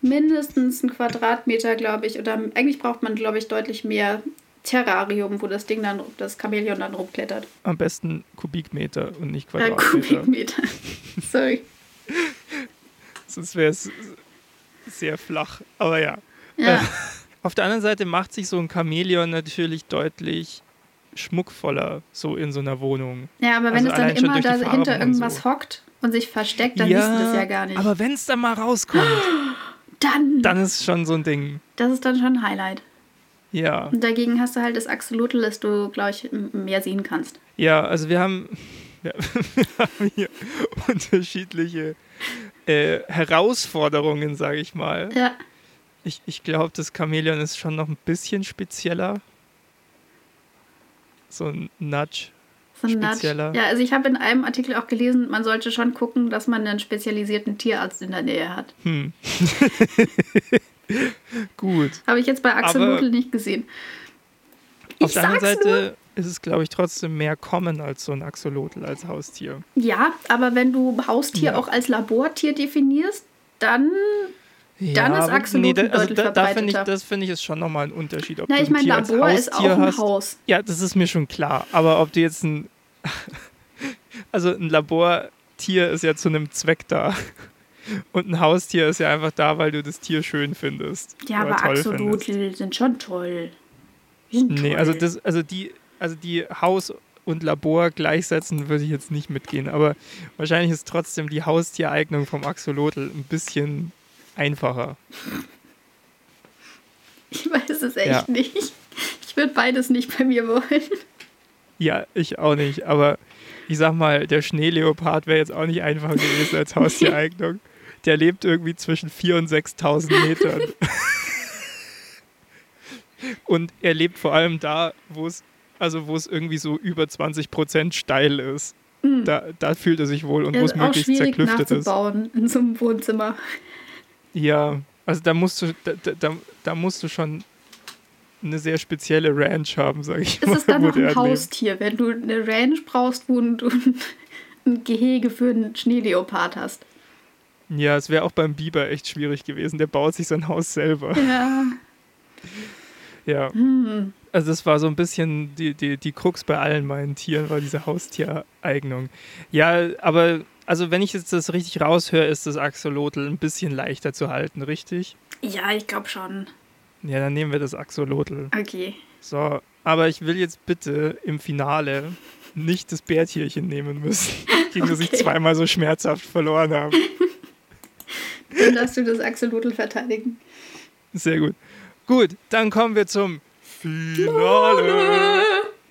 Speaker 2: mindestens ein Quadratmeter, glaube ich. Oder eigentlich braucht man, glaube ich, deutlich mehr Terrarium, wo das Ding dann, das Chamäleon dann rumklettert.
Speaker 1: Am besten Kubikmeter und nicht Quadratmeter. Ja, Kubikmeter. *laughs*
Speaker 2: Sorry.
Speaker 1: Sonst wäre es sehr flach. Aber ja. ja. Äh, auf der anderen Seite macht sich so ein Chamäleon natürlich deutlich schmuckvoller, so in so einer Wohnung.
Speaker 2: Ja, aber wenn also es dann immer da hinter irgendwas so. hockt und sich versteckt, dann ja, wissen das ja gar nicht.
Speaker 1: Aber wenn es dann mal rauskommt, *gasps*
Speaker 2: dann.
Speaker 1: Dann ist schon so ein Ding.
Speaker 2: Das ist dann schon ein Highlight.
Speaker 1: Ja.
Speaker 2: Und dagegen hast du halt das Axolotl, das du, glaube ich, mehr sehen kannst.
Speaker 1: Ja, also wir haben, ja, *laughs* wir haben hier unterschiedliche äh, Herausforderungen, sage ich mal.
Speaker 2: Ja.
Speaker 1: Ich, ich glaube, das Chamäleon ist schon noch ein bisschen spezieller. So ein Nudge.
Speaker 2: So ein spezieller. Ja, also ich habe in einem Artikel auch gelesen, man sollte schon gucken, dass man einen spezialisierten Tierarzt in der Nähe hat.
Speaker 1: Hm. *laughs* Gut.
Speaker 2: Habe ich jetzt bei Axolotl nicht gesehen.
Speaker 1: Ich auf der anderen Seite nur. ist es, glaube ich, trotzdem mehr Common als so ein Axolotl als Haustier.
Speaker 2: Ja, aber wenn du Haustier ja. auch als Labortier definierst, dann ja, dann ist Axolotl nee, da, also da,
Speaker 1: da find ich, Das finde ich ist schon nochmal ein Unterschied.
Speaker 2: Ob Na, ich meine, Labor ist auch ein hast. Haus.
Speaker 1: Ja, das ist mir schon klar. Aber ob du jetzt ein... *laughs* also ein Labortier ist ja zu einem Zweck da. Und ein Haustier ist ja einfach da, weil du das Tier schön findest.
Speaker 2: Ja, aber Axolotl sind schon toll.
Speaker 1: Sind nee, also toll. also das, also die, also die Haus- und Labor gleichsetzen würde ich jetzt nicht mitgehen, aber wahrscheinlich ist trotzdem die Haustiereignung vom Axolotl ein bisschen einfacher.
Speaker 2: Ich weiß es echt ja. nicht. Ich würde beides nicht bei mir wollen.
Speaker 1: Ja, ich auch nicht, aber ich sag mal, der Schneeleopard wäre jetzt auch nicht einfacher gewesen als Haustiereignung *laughs* der lebt irgendwie zwischen 4.000 und 6.000 Metern. *laughs* und er lebt vor allem da, wo es also wo es irgendwie so über 20 Prozent steil ist. Mhm. Da, da fühlt er sich wohl und wo es möglichst zerklüftet ist.
Speaker 2: in so einem Wohnzimmer.
Speaker 1: Ja, also da musst du, da, da, da musst du schon eine sehr spezielle Ranch haben, sage ich
Speaker 2: ist mal. Ist es dann noch ein Haustier, wenn du eine Ranch brauchst, wo du ein Gehege für einen Schneeleopard hast?
Speaker 1: Ja, es wäre auch beim Biber echt schwierig gewesen. Der baut sich sein Haus selber.
Speaker 2: Ja.
Speaker 1: Ja. Hm. Also das war so ein bisschen die, die, die Krux bei allen meinen Tieren, war diese Haustiereignung. Ja, aber also wenn ich jetzt das richtig raushöre, ist das Axolotl ein bisschen leichter zu halten, richtig?
Speaker 2: Ja, ich glaube schon.
Speaker 1: Ja, dann nehmen wir das Axolotl.
Speaker 2: Okay.
Speaker 1: So, aber ich will jetzt bitte im Finale nicht das Bärtierchen nehmen müssen, *laughs* gegen okay. das ich zweimal so schmerzhaft verloren habe. *laughs*
Speaker 2: Dann darfst du das Axolotl verteidigen.
Speaker 1: Sehr gut. Gut, dann kommen wir zum Finale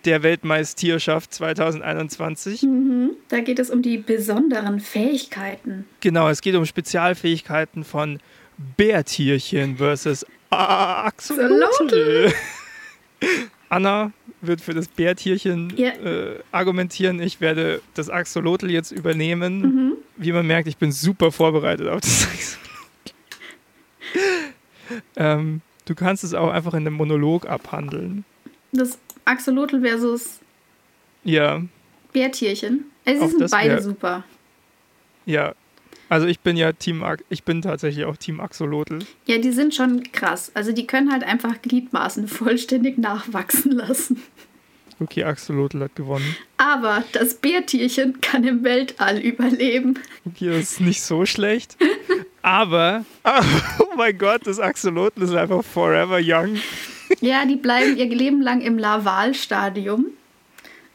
Speaker 1: der Weltmeisterschaft 2021.
Speaker 2: Mhm. Da geht es um die besonderen Fähigkeiten.
Speaker 1: Genau, es geht um Spezialfähigkeiten von Bärtierchen versus Axolotl. Anna wird für das Bärtierchen yeah. äh, argumentieren. Ich werde das Axolotl jetzt übernehmen. Mhm. Wie man merkt, ich bin super vorbereitet auf das Axolotl. *laughs* ähm, du kannst es auch einfach in einem Monolog abhandeln.
Speaker 2: Das Axolotl versus
Speaker 1: ja.
Speaker 2: Bärtierchen. Also sie sind beide wär, super.
Speaker 1: Ja, also ich bin ja Team, ich bin tatsächlich auch Team Axolotl.
Speaker 2: Ja, die sind schon krass. Also die können halt einfach Gliedmaßen *laughs* vollständig nachwachsen lassen.
Speaker 1: Okay, Axolotl hat gewonnen.
Speaker 2: Aber das Bärtierchen kann im Weltall überleben.
Speaker 1: Okay, das ist nicht so schlecht. Aber, *laughs* oh mein Gott, das Axolotl ist einfach forever young. *laughs*
Speaker 2: Ja, die bleiben ihr Leben lang im Lavalstadium.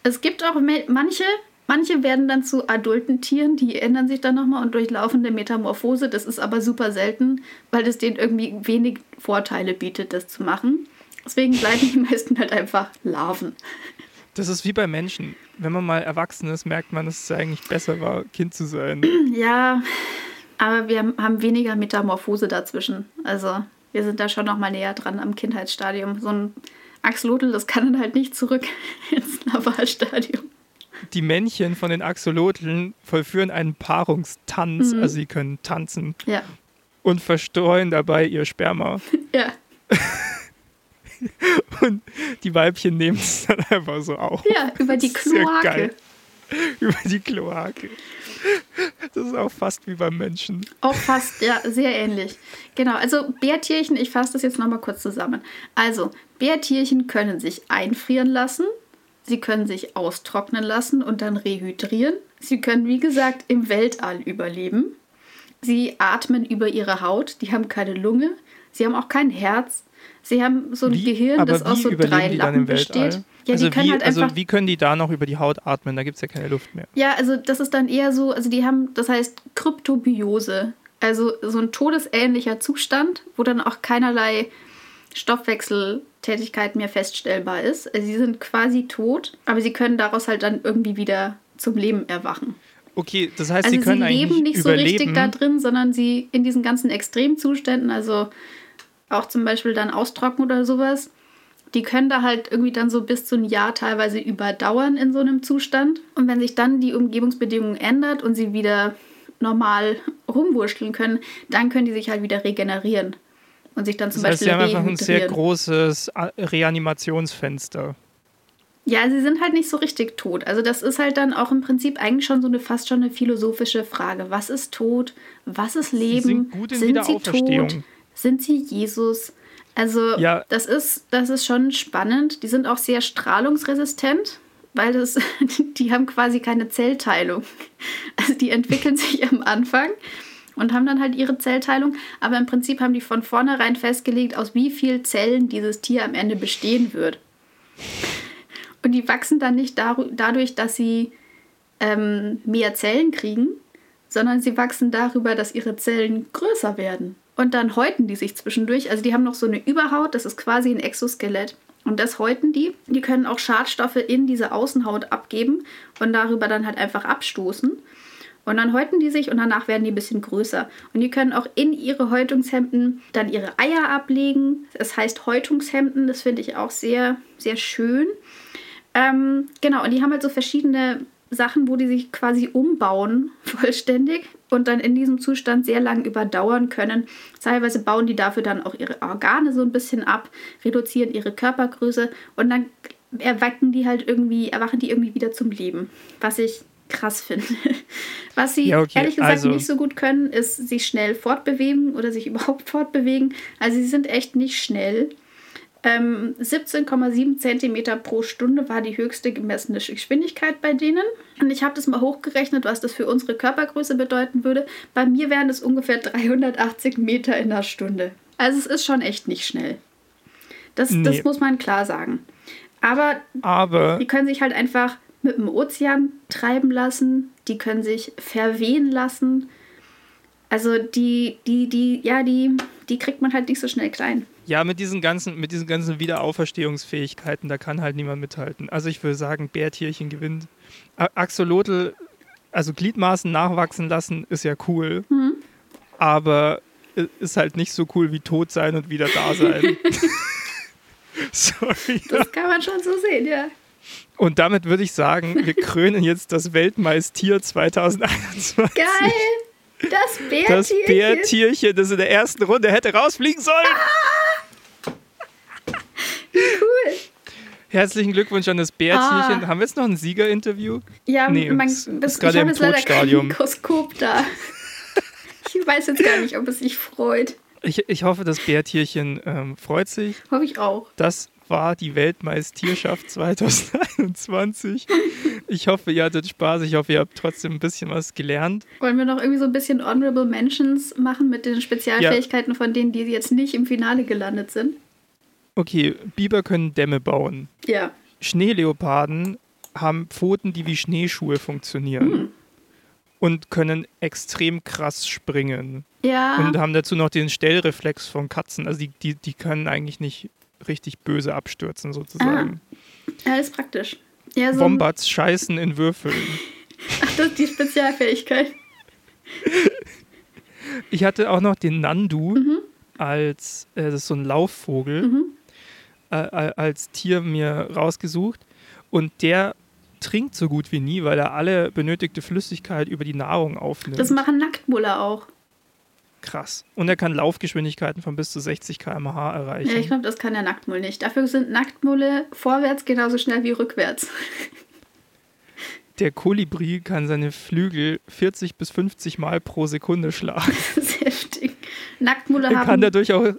Speaker 2: Es gibt auch manche, Manche werden dann zu adulten Tieren, die ändern sich dann nochmal und durchlaufen eine Metamorphose. Das ist aber super selten, weil es denen irgendwie wenig Vorteile bietet, das zu machen. Deswegen bleiben die *laughs* meisten halt einfach Larven.
Speaker 1: Das ist wie bei Menschen. Wenn man mal erwachsen ist, merkt man, dass es eigentlich besser war, Kind zu sein.
Speaker 2: Ja, aber wir haben weniger Metamorphose dazwischen. Also wir sind da schon noch mal näher dran am Kindheitsstadium. So ein Axolotl, das kann dann halt nicht zurück *laughs* ins Lavalstadium.
Speaker 1: die Männchen von den Axolotln vollführen einen Paarungstanz, mhm. also sie können tanzen.
Speaker 2: Ja.
Speaker 1: Und verstreuen dabei ihr Sperma. *laughs*
Speaker 2: Ja. *laughs*
Speaker 1: und die Weibchen nehmen es dann einfach so auf.
Speaker 2: Ja, über die Kloake.
Speaker 1: Über die Kloake. Das ist auch fast wie beim Menschen.
Speaker 2: Auch fast, ja, sehr ähnlich. Genau, also Bärtierchen, ich fasse das jetzt nochmal kurz zusammen. Also, Bärtierchen können sich einfrieren lassen, sie können sich austrocknen lassen und dann rehydrieren. Sie können, wie gesagt, im Weltall überleben. Sie atmen über ihre Haut, die haben keine Lunge, sie haben auch kein Herz, Sie haben so ein
Speaker 1: wie,
Speaker 2: Gehirn, das aus so drei Lappen besteht.
Speaker 1: Ja, also, wie, halt also wie können die da noch über die Haut atmen? Da gibt es ja keine Luft mehr.
Speaker 2: Ja, also das ist dann eher so, also die haben, das heißt Kryptobiose. Also so ein todesähnlicher Zustand, wo dann auch keinerlei Stoffwechseltätigkeit mehr feststellbar ist. Also sie sind quasi tot, aber sie können daraus halt dann irgendwie wieder zum Leben erwachen.
Speaker 1: Okay, das heißt, also sie können
Speaker 2: sie leben nicht
Speaker 1: überleben.
Speaker 2: so richtig da drin, sondern sie in diesen ganzen Extremzuständen, also auch zum Beispiel dann austrocknen oder sowas, die können da halt irgendwie dann so bis zu ein Jahr teilweise überdauern in so einem Zustand. Und wenn sich dann die Umgebungsbedingungen ändert und sie wieder normal rumwurschteln können, dann können die sich halt wieder regenerieren und sich dann zum das heißt, Beispiel
Speaker 1: sie haben einfach ein sehr großes äh, Reanimationsfenster.
Speaker 2: Ja, sie sind halt nicht so richtig tot. Also das ist halt dann auch im Prinzip eigentlich schon so eine fast schon eine philosophische Frage. Was ist tot? Was ist Leben? Sie
Speaker 1: sind gut in sind sie tot?
Speaker 2: Sind sie Jesus? Also ja. das, ist, das ist schon spannend. Die sind auch sehr strahlungsresistent, weil das, *laughs* die haben quasi keine Zellteilung. Also die entwickeln sich am Anfang und haben dann halt ihre Zellteilung, aber im Prinzip haben die von vornherein festgelegt, aus wie vielen Zellen dieses Tier am Ende bestehen wird. Und die wachsen dann nicht dadurch, dass sie ähm, mehr Zellen kriegen, sondern sie wachsen darüber, dass ihre Zellen größer werden. Und dann häuten die sich zwischendurch. Also die haben noch so eine Überhaut, das ist quasi ein Exoskelett. Und das häuten die. Die können auch Schadstoffe in diese Außenhaut abgeben und darüber dann halt einfach abstoßen. Und dann häuten die sich und danach werden die ein bisschen größer. Und die können auch in ihre Häutungshemden dann ihre Eier ablegen. Das heißt Häutungshemden, das finde ich auch sehr, sehr schön. Ähm, genau, und die haben halt so verschiedene Sachen, wo die sich quasi umbauen, *laughs* vollständig und dann in diesem Zustand sehr lang überdauern können. Teilweise bauen die dafür dann auch ihre Organe so ein bisschen ab, reduzieren ihre Körpergröße und dann erwachen die halt irgendwie, erwachen die irgendwie wieder zum Leben. Was ich krass finde. *laughs* Was sie ja, okay. ehrlich gesagt also. nicht so gut können, ist sich schnell fortbewegen oder sich überhaupt fortbewegen. Also sie sind echt nicht schnell. Ähm, 17,7 cm pro Stunde war die höchste gemessene Geschwindigkeit bei denen. Und ich habe das mal hochgerechnet, was das für unsere Körpergröße bedeuten würde. Bei mir wären es ungefähr 380 Meter in der Stunde. Also es ist schon echt nicht schnell. Das, nee. das muss man klar sagen. Aber,
Speaker 1: Aber
Speaker 2: die können sich halt einfach mit dem Ozean treiben lassen. Die können sich verwehen lassen. Also die, die, die, ja, die, die kriegt man halt nicht so schnell klein.
Speaker 1: Ja, mit diesen ganzen, mit diesen ganzen Wiederauferstehungsfähigkeiten, da kann halt niemand mithalten. Also ich würde sagen, Bärtierchen gewinnt. Axolotl, also Gliedmaßen nachwachsen lassen, ist ja cool. Mhm. Aber ist halt nicht so cool wie tot sein und wieder da sein. *laughs* *laughs* Sorry.
Speaker 2: Das kann man schon so sehen, ja.
Speaker 1: Und damit würde ich sagen, wir *laughs* krönen jetzt das Weltmeistier 2021.
Speaker 2: Geil! Das Bärtierchen.
Speaker 1: Das Bärtierchen, das in der ersten Runde hätte rausfliegen sollen. Ah!
Speaker 2: Cool.
Speaker 1: Herzlichen Glückwunsch an das Bärtierchen. Ah. Haben wir jetzt noch ein Siegerinterview?
Speaker 2: Ja, nee, man, das, ist gerade im Todstadium. Mikroskop da. *laughs* ich weiß jetzt gar nicht, ob es sich freut.
Speaker 1: Ich, ich hoffe, das Bärtierchen ähm, freut sich.
Speaker 2: Hoffe ich auch.
Speaker 1: Das war die Weltmeisterschaft 2021. Ich hoffe, ihr hattet Spaß. Ich hoffe, ihr habt trotzdem ein bisschen was gelernt.
Speaker 2: Wollen wir noch irgendwie so ein bisschen Honorable Mentions machen mit den Spezialfähigkeiten ja. von denen, die jetzt nicht im Finale gelandet sind?
Speaker 1: Okay, Biber können Dämme bauen.
Speaker 2: Ja.
Speaker 1: Schneeleoparden haben Pfoten, die wie Schneeschuhe funktionieren. Hm. Und können extrem krass springen.
Speaker 2: Ja.
Speaker 1: Und haben dazu noch den Stellreflex von Katzen. Also die, die, die können eigentlich nicht richtig böse abstürzen, sozusagen.
Speaker 2: Ah. Ja, ist praktisch. Ja,
Speaker 1: so Wombats scheißen in Würfeln. *laughs*
Speaker 2: Ach, das ist die Spezialfähigkeit. *laughs*
Speaker 1: Ich hatte auch noch den Nandu mhm. als, äh, das ist so ein Laufvogel. Mhm äh, als Tier mir rausgesucht und der trinkt so gut wie nie, weil er alle benötigte Flüssigkeit über die Nahrung aufnimmt.
Speaker 2: Das machen Nacktmulle auch.
Speaker 1: Krass. Und er kann Laufgeschwindigkeiten von bis zu 60 km/h erreichen.
Speaker 2: Ja, ich glaube, das kann der Nacktmull nicht. Dafür sind Nacktmulle vorwärts genauso schnell wie rückwärts. *laughs*
Speaker 1: Der Kolibri kann seine Flügel 40 bis 50 Mal pro Sekunde schlagen. *laughs*
Speaker 2: Das ist heftig. Nacktmulle
Speaker 1: er
Speaker 2: haben.
Speaker 1: kann dadurch auch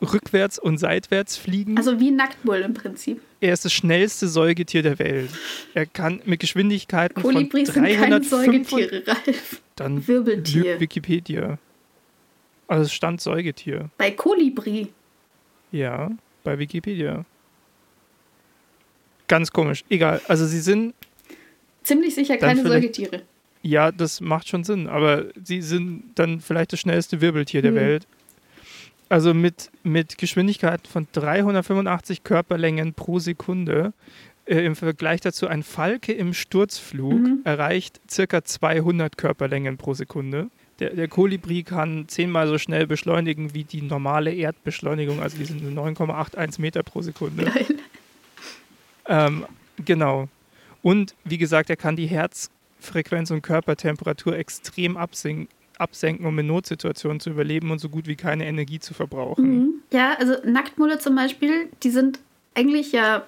Speaker 1: rückwärts und seitwärts fliegen.
Speaker 2: Also wie Nacktmull im Prinzip.
Speaker 1: Er ist das schnellste Säugetier der Welt. Er kann mit Geschwindigkeiten
Speaker 2: Kolibris
Speaker 1: von 300
Speaker 2: sind keine Säugetiere, Ralf.
Speaker 1: Dann
Speaker 2: Wirbeltier.
Speaker 1: Wikipedia. Also es stand Säugetier.
Speaker 2: Bei Kolibri.
Speaker 1: Ja, bei Wikipedia. Ganz komisch. Egal. Also sie sind.
Speaker 2: Ziemlich sicher keine Säugetiere.
Speaker 1: Ja, das macht schon Sinn. Aber sie sind dann vielleicht das schnellste Wirbeltier der
Speaker 2: Hm.
Speaker 1: Welt. Also mit, mit Geschwindigkeiten von 385 Körperlängen pro Sekunde. Äh, Im Vergleich dazu ein Falke im Sturzflug
Speaker 2: Mhm.
Speaker 1: erreicht circa 200 Körperlängen pro Sekunde. Der, der Kolibri kann zehnmal so schnell beschleunigen wie die normale Erdbeschleunigung, also die sind nur 9,81 Meter pro Sekunde. *laughs*
Speaker 2: Geil.
Speaker 1: Ähm, genau. Und wie gesagt, er kann die Herzfrequenz und Körpertemperatur extrem absenken, absenken, um in Notsituationen zu überleben und so gut wie keine Energie zu verbrauchen.
Speaker 2: Mhm. Ja, also Nacktmulle zum Beispiel, die sind eigentlich ja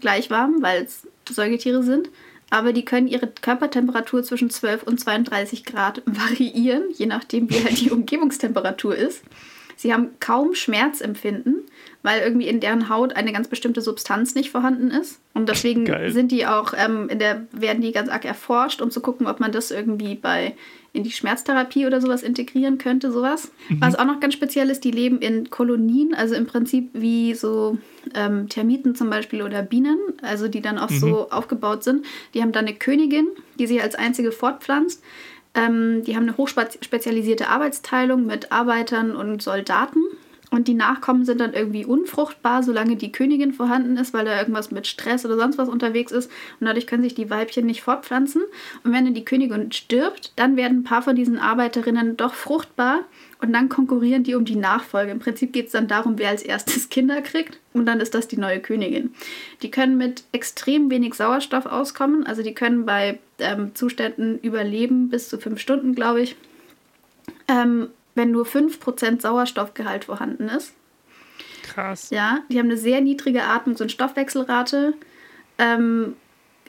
Speaker 2: gleich warm, weil es Säugetiere sind. Aber die können ihre Körpertemperatur zwischen 12 und 32 Grad *laughs* variieren, je nachdem, wie halt die Umgebungstemperatur ist. Sie haben kaum Schmerzempfinden, weil irgendwie in deren Haut eine ganz bestimmte Substanz nicht vorhanden ist. Und deswegen
Speaker 1: Geil.
Speaker 2: sind die auch, ähm, in der, werden die ganz arg erforscht, um zu gucken, ob man das irgendwie bei in die Schmerztherapie oder sowas integrieren könnte, sowas. Was auch noch ganz speziell ist, die leben in Kolonien, also im Prinzip wie so ähm, Termiten zum Beispiel oder Bienen, also die dann auch so aufgebaut sind. Die haben dann eine Königin, die sich als einzige fortpflanzt. Ähm, die haben eine hochspezialisierte Arbeitsteilung mit Arbeitern und Soldaten. Und die Nachkommen sind dann irgendwie unfruchtbar, solange die Königin vorhanden ist, weil da irgendwas mit Stress oder sonst was unterwegs ist. Und dadurch können sich die Weibchen nicht fortpflanzen. Und wenn dann die Königin stirbt, dann werden ein paar von diesen Arbeiterinnen doch fruchtbar. Und dann konkurrieren die um die Nachfolge. Im Prinzip geht es dann darum, wer als erstes *laughs* Kinder kriegt. Und dann ist das die neue Königin. Die können mit extrem wenig Sauerstoff auskommen. Also die können bei ähm, Zuständen überleben bis zu fünf Stunden, glaube ich. Ähm, wenn nur 5% Sauerstoffgehalt vorhanden ist.
Speaker 1: Krass.
Speaker 2: Ja, die haben eine sehr niedrige Atmungs- und Stoffwechselrate, ähm,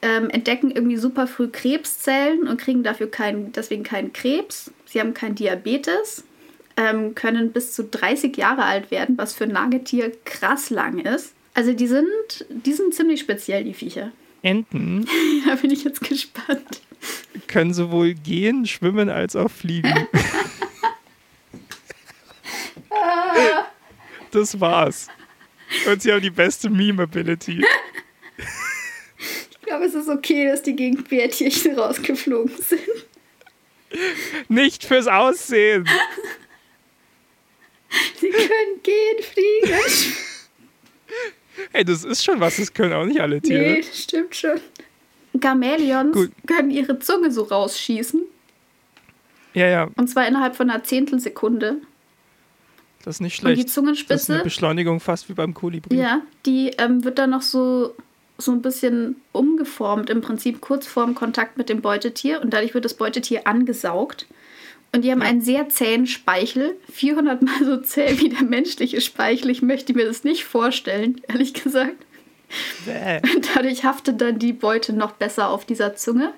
Speaker 2: ähm, entdecken irgendwie super früh Krebszellen und kriegen dafür kein, deswegen keinen Krebs. Sie haben kein Diabetes, ähm, können bis zu 30 Jahre alt werden, was für ein Nagetier krass lang ist. Also die sind, die sind ziemlich speziell, die Viecher. *laughs*
Speaker 1: Enten
Speaker 2: Da bin ich jetzt gespannt.
Speaker 1: können sowohl gehen, schwimmen als auch fliegen. *laughs* *laughs* Das war's. Und sie haben die beste Meme-Ability.
Speaker 2: Ich glaube, es ist okay, dass die gegen Bärtierchen rausgeflogen sind.
Speaker 1: Nicht fürs Aussehen.
Speaker 2: Sie können gehen, fliegen.
Speaker 1: Hey, das ist schon was, das können auch nicht alle Tiere.
Speaker 2: Nee, stimmt schon. Gamäleons
Speaker 1: Gut.
Speaker 2: können ihre Zunge so rausschießen.
Speaker 1: Ja, ja,
Speaker 2: Und zwar innerhalb von einer Zehntelsekunde.
Speaker 1: Das ist nicht
Speaker 2: Und die
Speaker 1: schlecht. Das ist eine
Speaker 2: Zungenspitze,
Speaker 1: Beschleunigung fast wie beim Kolibri.
Speaker 2: ja, die ähm, wird dann noch so, so ein bisschen umgeformt, im Prinzip kurz vorm Kontakt mit dem Beutetier. Und dadurch wird das Beutetier angesaugt. Und die haben
Speaker 1: Ja.
Speaker 2: einen sehr zähen Speichel, 400 Mal so zäh wie der menschliche Speichel. Ich möchte mir das nicht vorstellen, ehrlich gesagt.
Speaker 1: Bäh.
Speaker 2: Und dadurch haftet dann die Beute noch besser auf dieser Zunge.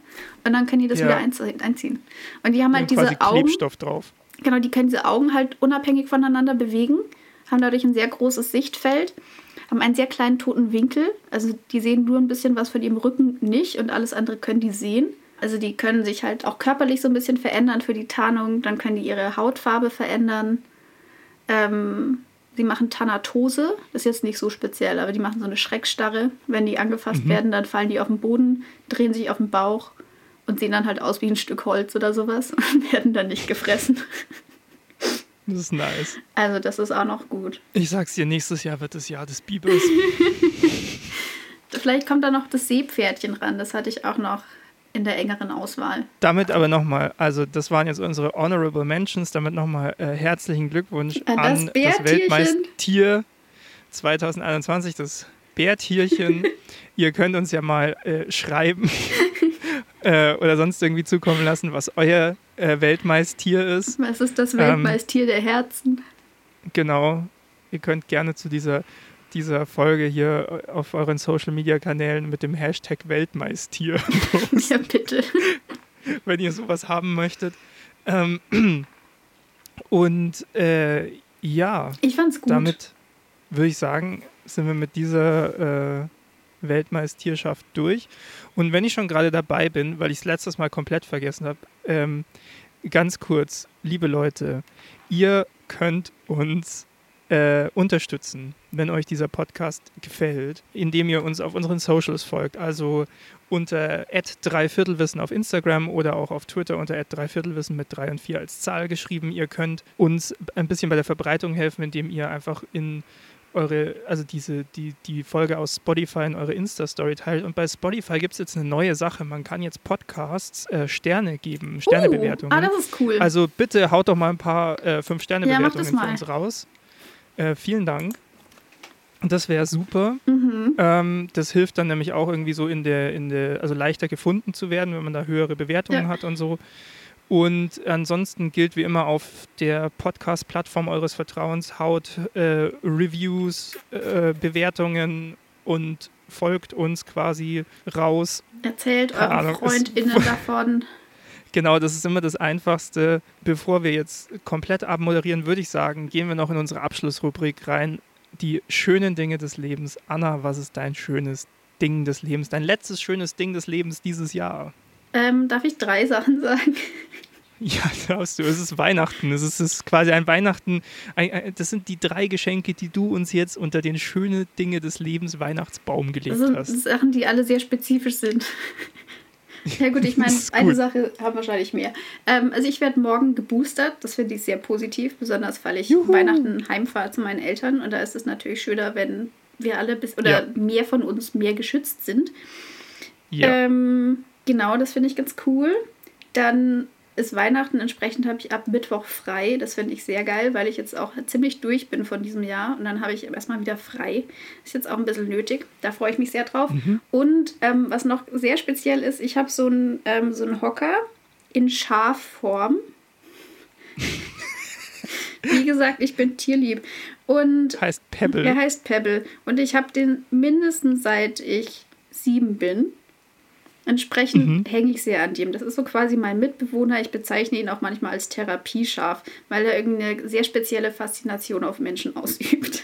Speaker 2: Und dann können die das
Speaker 1: Ja.
Speaker 2: wieder einzie- einziehen. Und die haben halt diese Augen.
Speaker 1: Klebstoff drauf.
Speaker 2: Genau, die können diese Augen halt unabhängig voneinander bewegen, haben dadurch ein sehr großes Sichtfeld, haben einen sehr kleinen toten Winkel. Also die sehen nur ein bisschen was von ihrem Rücken nicht und alles andere können die sehen. Also die können sich halt auch körperlich so ein bisschen verändern für die Tarnung. Dann können die ihre Hautfarbe verändern. Ähm, sie machen Thanatose. Das ist jetzt nicht so speziell, aber die machen so eine Schreckstarre. Wenn die angefasst werden, dann fallen die auf den Boden, drehen sich auf den Bauch und sehen dann halt aus wie ein Stück Holz oder sowas *laughs* und werden dann nicht gefressen.
Speaker 1: Das ist nice.
Speaker 2: Also das ist auch noch gut.
Speaker 1: Ich sag's dir, nächstes Jahr wird das Jahr des Bibers. *laughs*
Speaker 2: Vielleicht kommt da noch das Seepferdchen ran. Das hatte ich auch noch in der engeren Auswahl.
Speaker 1: Damit aber nochmal, also das waren jetzt unsere Honorable Mentions, damit nochmal äh, herzlichen Glückwunsch
Speaker 2: An das
Speaker 1: an das. Weltmeistertier 2021, das Bärtierchen. *laughs* Ihr könnt uns ja mal äh, schreiben äh, oder sonst irgendwie zukommen lassen, was euer äh, Weltmeistier ist.
Speaker 2: Was ist das Weltmeistier ähm, der Herzen?
Speaker 1: Genau. Ihr könnt gerne zu dieser, dieser Folge hier auf euren Social Media Kanälen mit dem Hashtag Weltmeistier *laughs* posten. Ja, bitte. Wenn ihr sowas haben möchtet. Ähm, *clears throat* und äh, ja.
Speaker 2: Ich fand's gut.
Speaker 1: Damit würde ich sagen, sind wir mit dieser Weltmeistierschaft durch. Und wenn ich schon gerade dabei bin, weil ich es letztes Mal komplett vergessen habe, ähm, ganz kurz, liebe Leute, ihr könnt uns äh, unterstützen, wenn euch dieser Podcast gefällt, indem ihr uns auf unseren Socials folgt. Also unter dreiviertelwissen auf Instagram oder auch auf Twitter unter dreiviertelwissen mit 3 und 4 als Zahl geschrieben. Ihr könnt uns ein bisschen bei der Verbreitung helfen, indem ihr einfach in eure, also diese, die, die Folge aus Spotify in eure Insta-Story teilt. Und bei Spotify gibt es jetzt eine neue Sache. Man kann jetzt Podcasts äh, Sterne geben, Sternebewertungen. Uh,
Speaker 2: ah, das ist cool.
Speaker 1: Also bitte haut doch mal ein paar äh, Fünf-Sterne-Bewertungen ja, für uns raus. Äh, vielen Dank. Das wäre super. Mhm. Ähm, das hilft dann nämlich auch irgendwie so in der, in der, also leichter gefunden zu werden, wenn man da höhere Bewertungen ja. hat und so. Und ansonsten gilt wie immer auf der Podcast-Plattform eures Vertrauens, haut äh, Reviews, äh, Bewertungen und folgt uns quasi raus.
Speaker 2: Erzählt euren Ahnung, FreundInnen *laughs* davon.
Speaker 1: Genau, das ist immer das Einfachste. Bevor wir jetzt komplett abmoderieren, würde ich sagen, gehen wir noch in unsere Abschlussrubrik rein. Die schönen Dinge des Lebens. Anna, was ist dein schönes Ding des Lebens? Dein letztes schönes Ding des Lebens dieses Jahr?
Speaker 2: Ähm, darf ich drei Sachen *laughs* sagen?
Speaker 1: Ja, darfst du. Es ist Weihnachten. Es ist, es ist quasi ein Weihnachten. Ein, ein, das sind die drei Geschenke, die du uns jetzt unter den schönen Dinge des Lebens Weihnachtsbaum gelegt
Speaker 2: also,
Speaker 1: hast.
Speaker 2: Sachen, die alle sehr spezifisch sind. *laughs* Ja gut, ich meine, eine Sache haben wahrscheinlich mehr. Ähm, also ich werde morgen geboostert, das finde ich sehr positiv, besonders weil ich Juhu. Weihnachten heimfahre zu meinen Eltern und da ist es natürlich schöner, wenn wir alle bis oder ja. mehr von uns mehr geschützt sind. Ja. Ähm, genau, das finde ich ganz cool. Dann ist Weihnachten, entsprechend habe ich ab Mittwoch frei. Das finde ich sehr geil, weil ich jetzt auch ziemlich durch bin von diesem Jahr. Und dann habe ich erstmal wieder frei. Ist jetzt auch ein bisschen nötig. Da freue ich mich sehr drauf. Mhm. Und ähm, was noch sehr speziell ist, ich habe so einen ähm, so Hocker in Schafform. *laughs* Wie gesagt, ich bin tierlieb. Und
Speaker 1: heißt Pebble.
Speaker 2: Er heißt Pebble. Und ich habe den mindestens seit ich sieben bin. Entsprechend mhm. hänge ich sehr an dem. Das ist so quasi mein Mitbewohner. Ich bezeichne ihn auch manchmal als Therapieschaf, weil er irgendeine sehr spezielle Faszination auf Menschen *laughs* ausübt.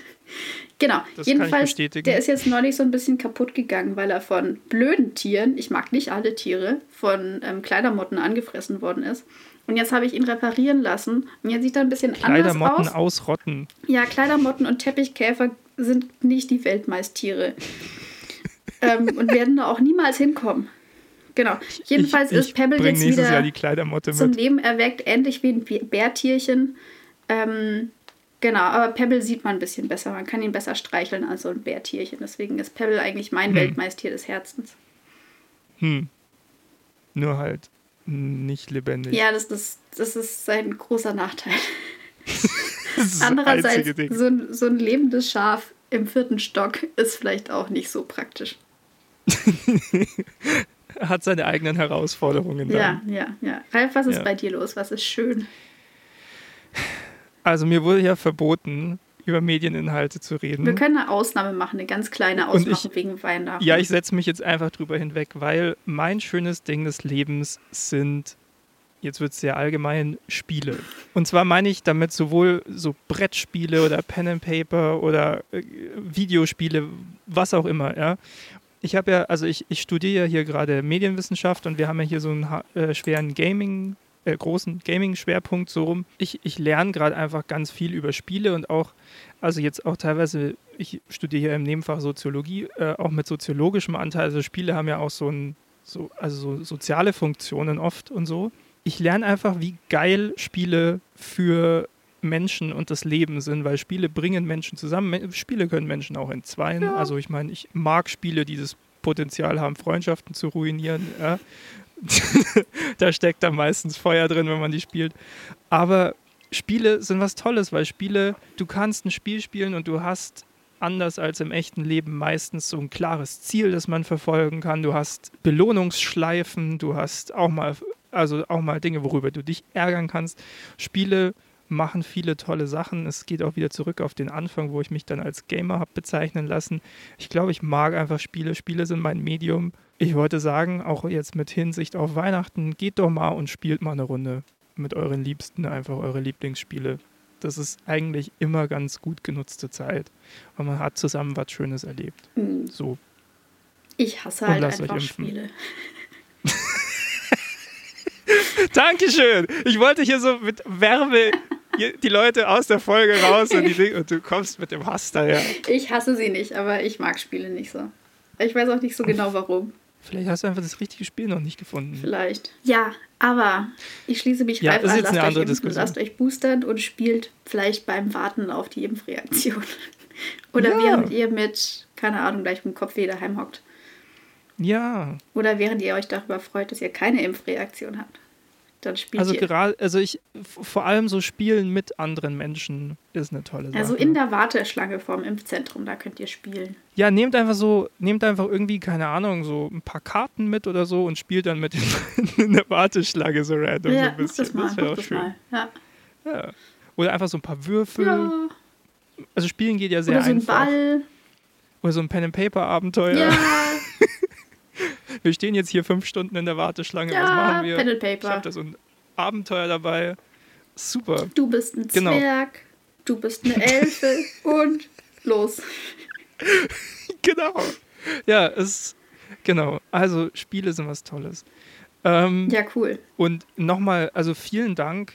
Speaker 2: genau. Das Jedenfalls, der ist jetzt neulich so ein bisschen kaputt gegangen, weil er von blöden Tieren, ich mag nicht alle Tiere, von ähm, Kleidermotten angefressen worden ist. Und jetzt habe ich ihn reparieren lassen. Und jetzt sieht er ein bisschen anders aus.
Speaker 1: Kleidermotten ausrotten.
Speaker 2: Ja, Kleidermotten und Teppichkäfer sind nicht die Weltmeistiere. *laughs* ähm, und werden da auch niemals hinkommen. Genau. Jedenfalls ich, ich ist Pebble jetzt wieder zum mit. Leben erweckt, ähnlich wie ein Bärtierchen. Ähm, genau, aber Pebble sieht man ein bisschen besser. Man kann ihn besser streicheln als so ein Bärtierchen. Deswegen ist Pebble eigentlich mein hm. Weltmeistier des Herzens.
Speaker 1: Hm. Nur halt nicht lebendig.
Speaker 2: Ja, das, das, das ist sein großer Nachteil. *laughs* Andererseits, so ein, so ein lebendes Schaf im vierten Stock ist vielleicht auch nicht so praktisch. *laughs* *laughs*
Speaker 1: hat seine eigenen Herausforderungen.
Speaker 2: Dann. Ja, ja, ja. Ralf, was ist ja. bei dir los? Was ist schön?
Speaker 1: Also mir wurde ja verboten, über Medieninhalte zu reden.
Speaker 2: Wir können eine Ausnahme machen, eine ganz kleine Ausnahme ich, wegen Weihnachten.
Speaker 1: Ja, ich setze mich jetzt einfach drüber hinweg, weil mein schönes Ding des Lebens sind, jetzt wird es sehr allgemein, Spiele. Und zwar meine ich damit sowohl so Brettspiele oder Pen and Paper oder äh, Videospiele, was auch immer, ja ich habe ja, also ich, ich studiere ja hier gerade Medienwissenschaft und wir haben ja hier so einen äh, schweren Gaming, äh, großen Gaming-Schwerpunkt so rum. Ich, ich lerne gerade einfach ganz viel über Spiele und auch, also jetzt auch teilweise, ich studiere hier im Nebenfach Soziologie, äh, auch mit soziologischem Anteil. Also Spiele haben ja auch so ein, so, also so soziale Funktionen oft und so. Ich lerne einfach, wie geil Spiele für Menschen und das Leben sind, weil Spiele bringen Menschen zusammen. Spiele können Menschen auch entzweien. Ja. Also ich meine, ich mag Spiele, die das Potenzial haben, Freundschaften zu ruinieren. Ja. *laughs* da steckt da meistens Feuer drin, wenn man die spielt. Aber Spiele sind was Tolles, weil Spiele, du kannst ein Spiel spielen und du hast anders als im echten Leben meistens so ein klares Ziel, das man verfolgen kann. Du hast Belohnungsschleifen, du hast auch mal, also auch mal Dinge, worüber du dich ärgern kannst. Spiele machen viele tolle Sachen. Es geht auch wieder zurück auf den Anfang, wo ich mich dann als Gamer habe bezeichnen lassen. Ich glaube, ich mag einfach Spiele. Spiele sind mein Medium. Ich wollte sagen, auch jetzt mit Hinsicht auf Weihnachten, geht doch mal und spielt mal eine Runde mit euren Liebsten, einfach eure Lieblingsspiele. Das ist eigentlich immer ganz gut genutzte Zeit. Und man hat zusammen was Schönes erlebt. Mhm. So.
Speaker 2: Ich hasse halt einfach Spiele.
Speaker 1: Dankeschön. Ich wollte hier so mit Werbe die Leute aus der Folge raus und, die, und, du kommst mit dem Hass daher.
Speaker 2: Ich hasse sie nicht, aber ich mag Spiele nicht so. Ich weiß auch nicht so genau warum.
Speaker 1: Vielleicht hast du einfach das richtige Spiel noch nicht gefunden.
Speaker 2: Vielleicht. Ja, aber ich schließe mich ja, rein an. Lasst euch, impfen, lasst euch boostern und spielt vielleicht beim Warten auf die Impfreaktion. *laughs* Oder ja. während ihr mit, keine Ahnung, gleich mit dem Kopfweh daheim hockt.
Speaker 1: Ja.
Speaker 2: Oder während ihr euch darüber freut, dass ihr keine Impfreaktion habt dann spielt
Speaker 1: Also gerade, also ich, vor allem so Spielen mit anderen Menschen ist eine tolle Sache.
Speaker 2: Also in der Warteschlange vorm Impfzentrum, da könnt ihr spielen.
Speaker 1: Ja, nehmt einfach so, nehmt einfach irgendwie, keine Ahnung, so ein paar Karten mit oder so und spielt dann mit *laughs* in der Warteschlange so random ja, so ein bisschen. Das, mal, das wäre auch schön. Ja. ja. Oder einfach so ein paar Würfel. Ja. Also spielen geht ja sehr einfach. Oder so ein. Ball. Oder so ein Pen-and-Paper-Abenteuer. Ja. *laughs* wir stehen jetzt hier fünf Stunden in der Warteschlange. Ja, Was machen wir? And Paper. Ich habe da so ein Abenteuer dabei. Super.
Speaker 2: Du bist ein genau. Zwerg, du bist eine Elfe *laughs* und los.
Speaker 1: genau. Ja, es genau. Also Spiele sind was Tolles. Ähm,
Speaker 2: ja, cool.
Speaker 1: Und nochmal, also vielen Dank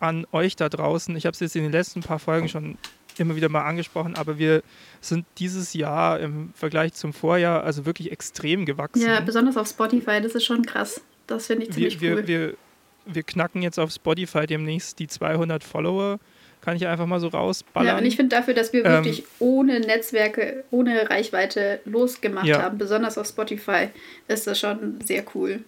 Speaker 1: an euch da draußen. Ich habe es jetzt in den letzten paar Folgen schon immer wieder mal angesprochen, aber wir sind dieses Jahr im Vergleich zum Vorjahr also wirklich extrem gewachsen.
Speaker 2: Ja, besonders auf Spotify, das ist schon krass. Das finde ich ziemlich
Speaker 1: wir,
Speaker 2: cool.
Speaker 1: Wir, wir, wir knacken jetzt auf Spotify demnächst die 200 Follower. Kann ich einfach mal so rausballern. Ja,
Speaker 2: und ich finde dafür, dass wir ähm, wirklich ohne Netzwerke, ohne Reichweite losgemacht ja. haben, besonders auf Spotify, ist das schon sehr cool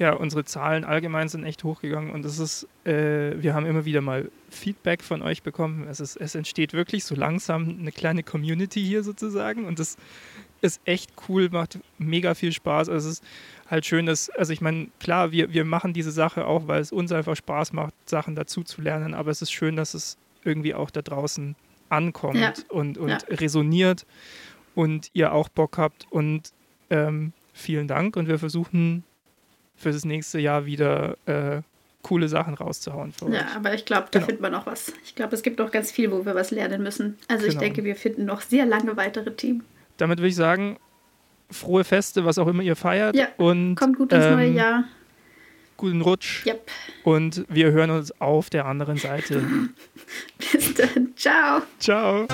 Speaker 1: ja, unsere Zahlen allgemein sind echt hochgegangen und es ist, äh, wir haben immer wieder mal Feedback von euch bekommen. Es, ist, es entsteht wirklich so langsam eine kleine Community hier sozusagen und das ist echt cool, macht mega viel Spaß. Also es ist halt schön, dass, also ich meine, klar, wir, wir machen diese Sache auch, weil es uns einfach Spaß macht, Sachen dazu zu lernen, aber es ist schön, dass es irgendwie auch da draußen ankommt ja. und, und ja. resoniert und ihr auch Bock habt und ähm, vielen Dank und wir versuchen für das nächste Jahr wieder äh, coole Sachen rauszuhauen.
Speaker 2: ja, aber ich glaube, da genau. findet man noch was. Ich glaube, es gibt noch ganz viel, wo wir was lernen müssen. Also genau. ich denke, wir finden noch sehr lange weitere Team.
Speaker 1: Damit würde ich sagen, frohe Feste, was auch immer ihr feiert.
Speaker 2: Ja,
Speaker 1: und,
Speaker 2: kommt gut ins ähm, neue Jahr.
Speaker 1: Guten Rutsch.
Speaker 2: Yep.
Speaker 1: Und wir hören uns auf der anderen Seite. *laughs*
Speaker 2: Bis dann. Ciao.
Speaker 1: Ciao.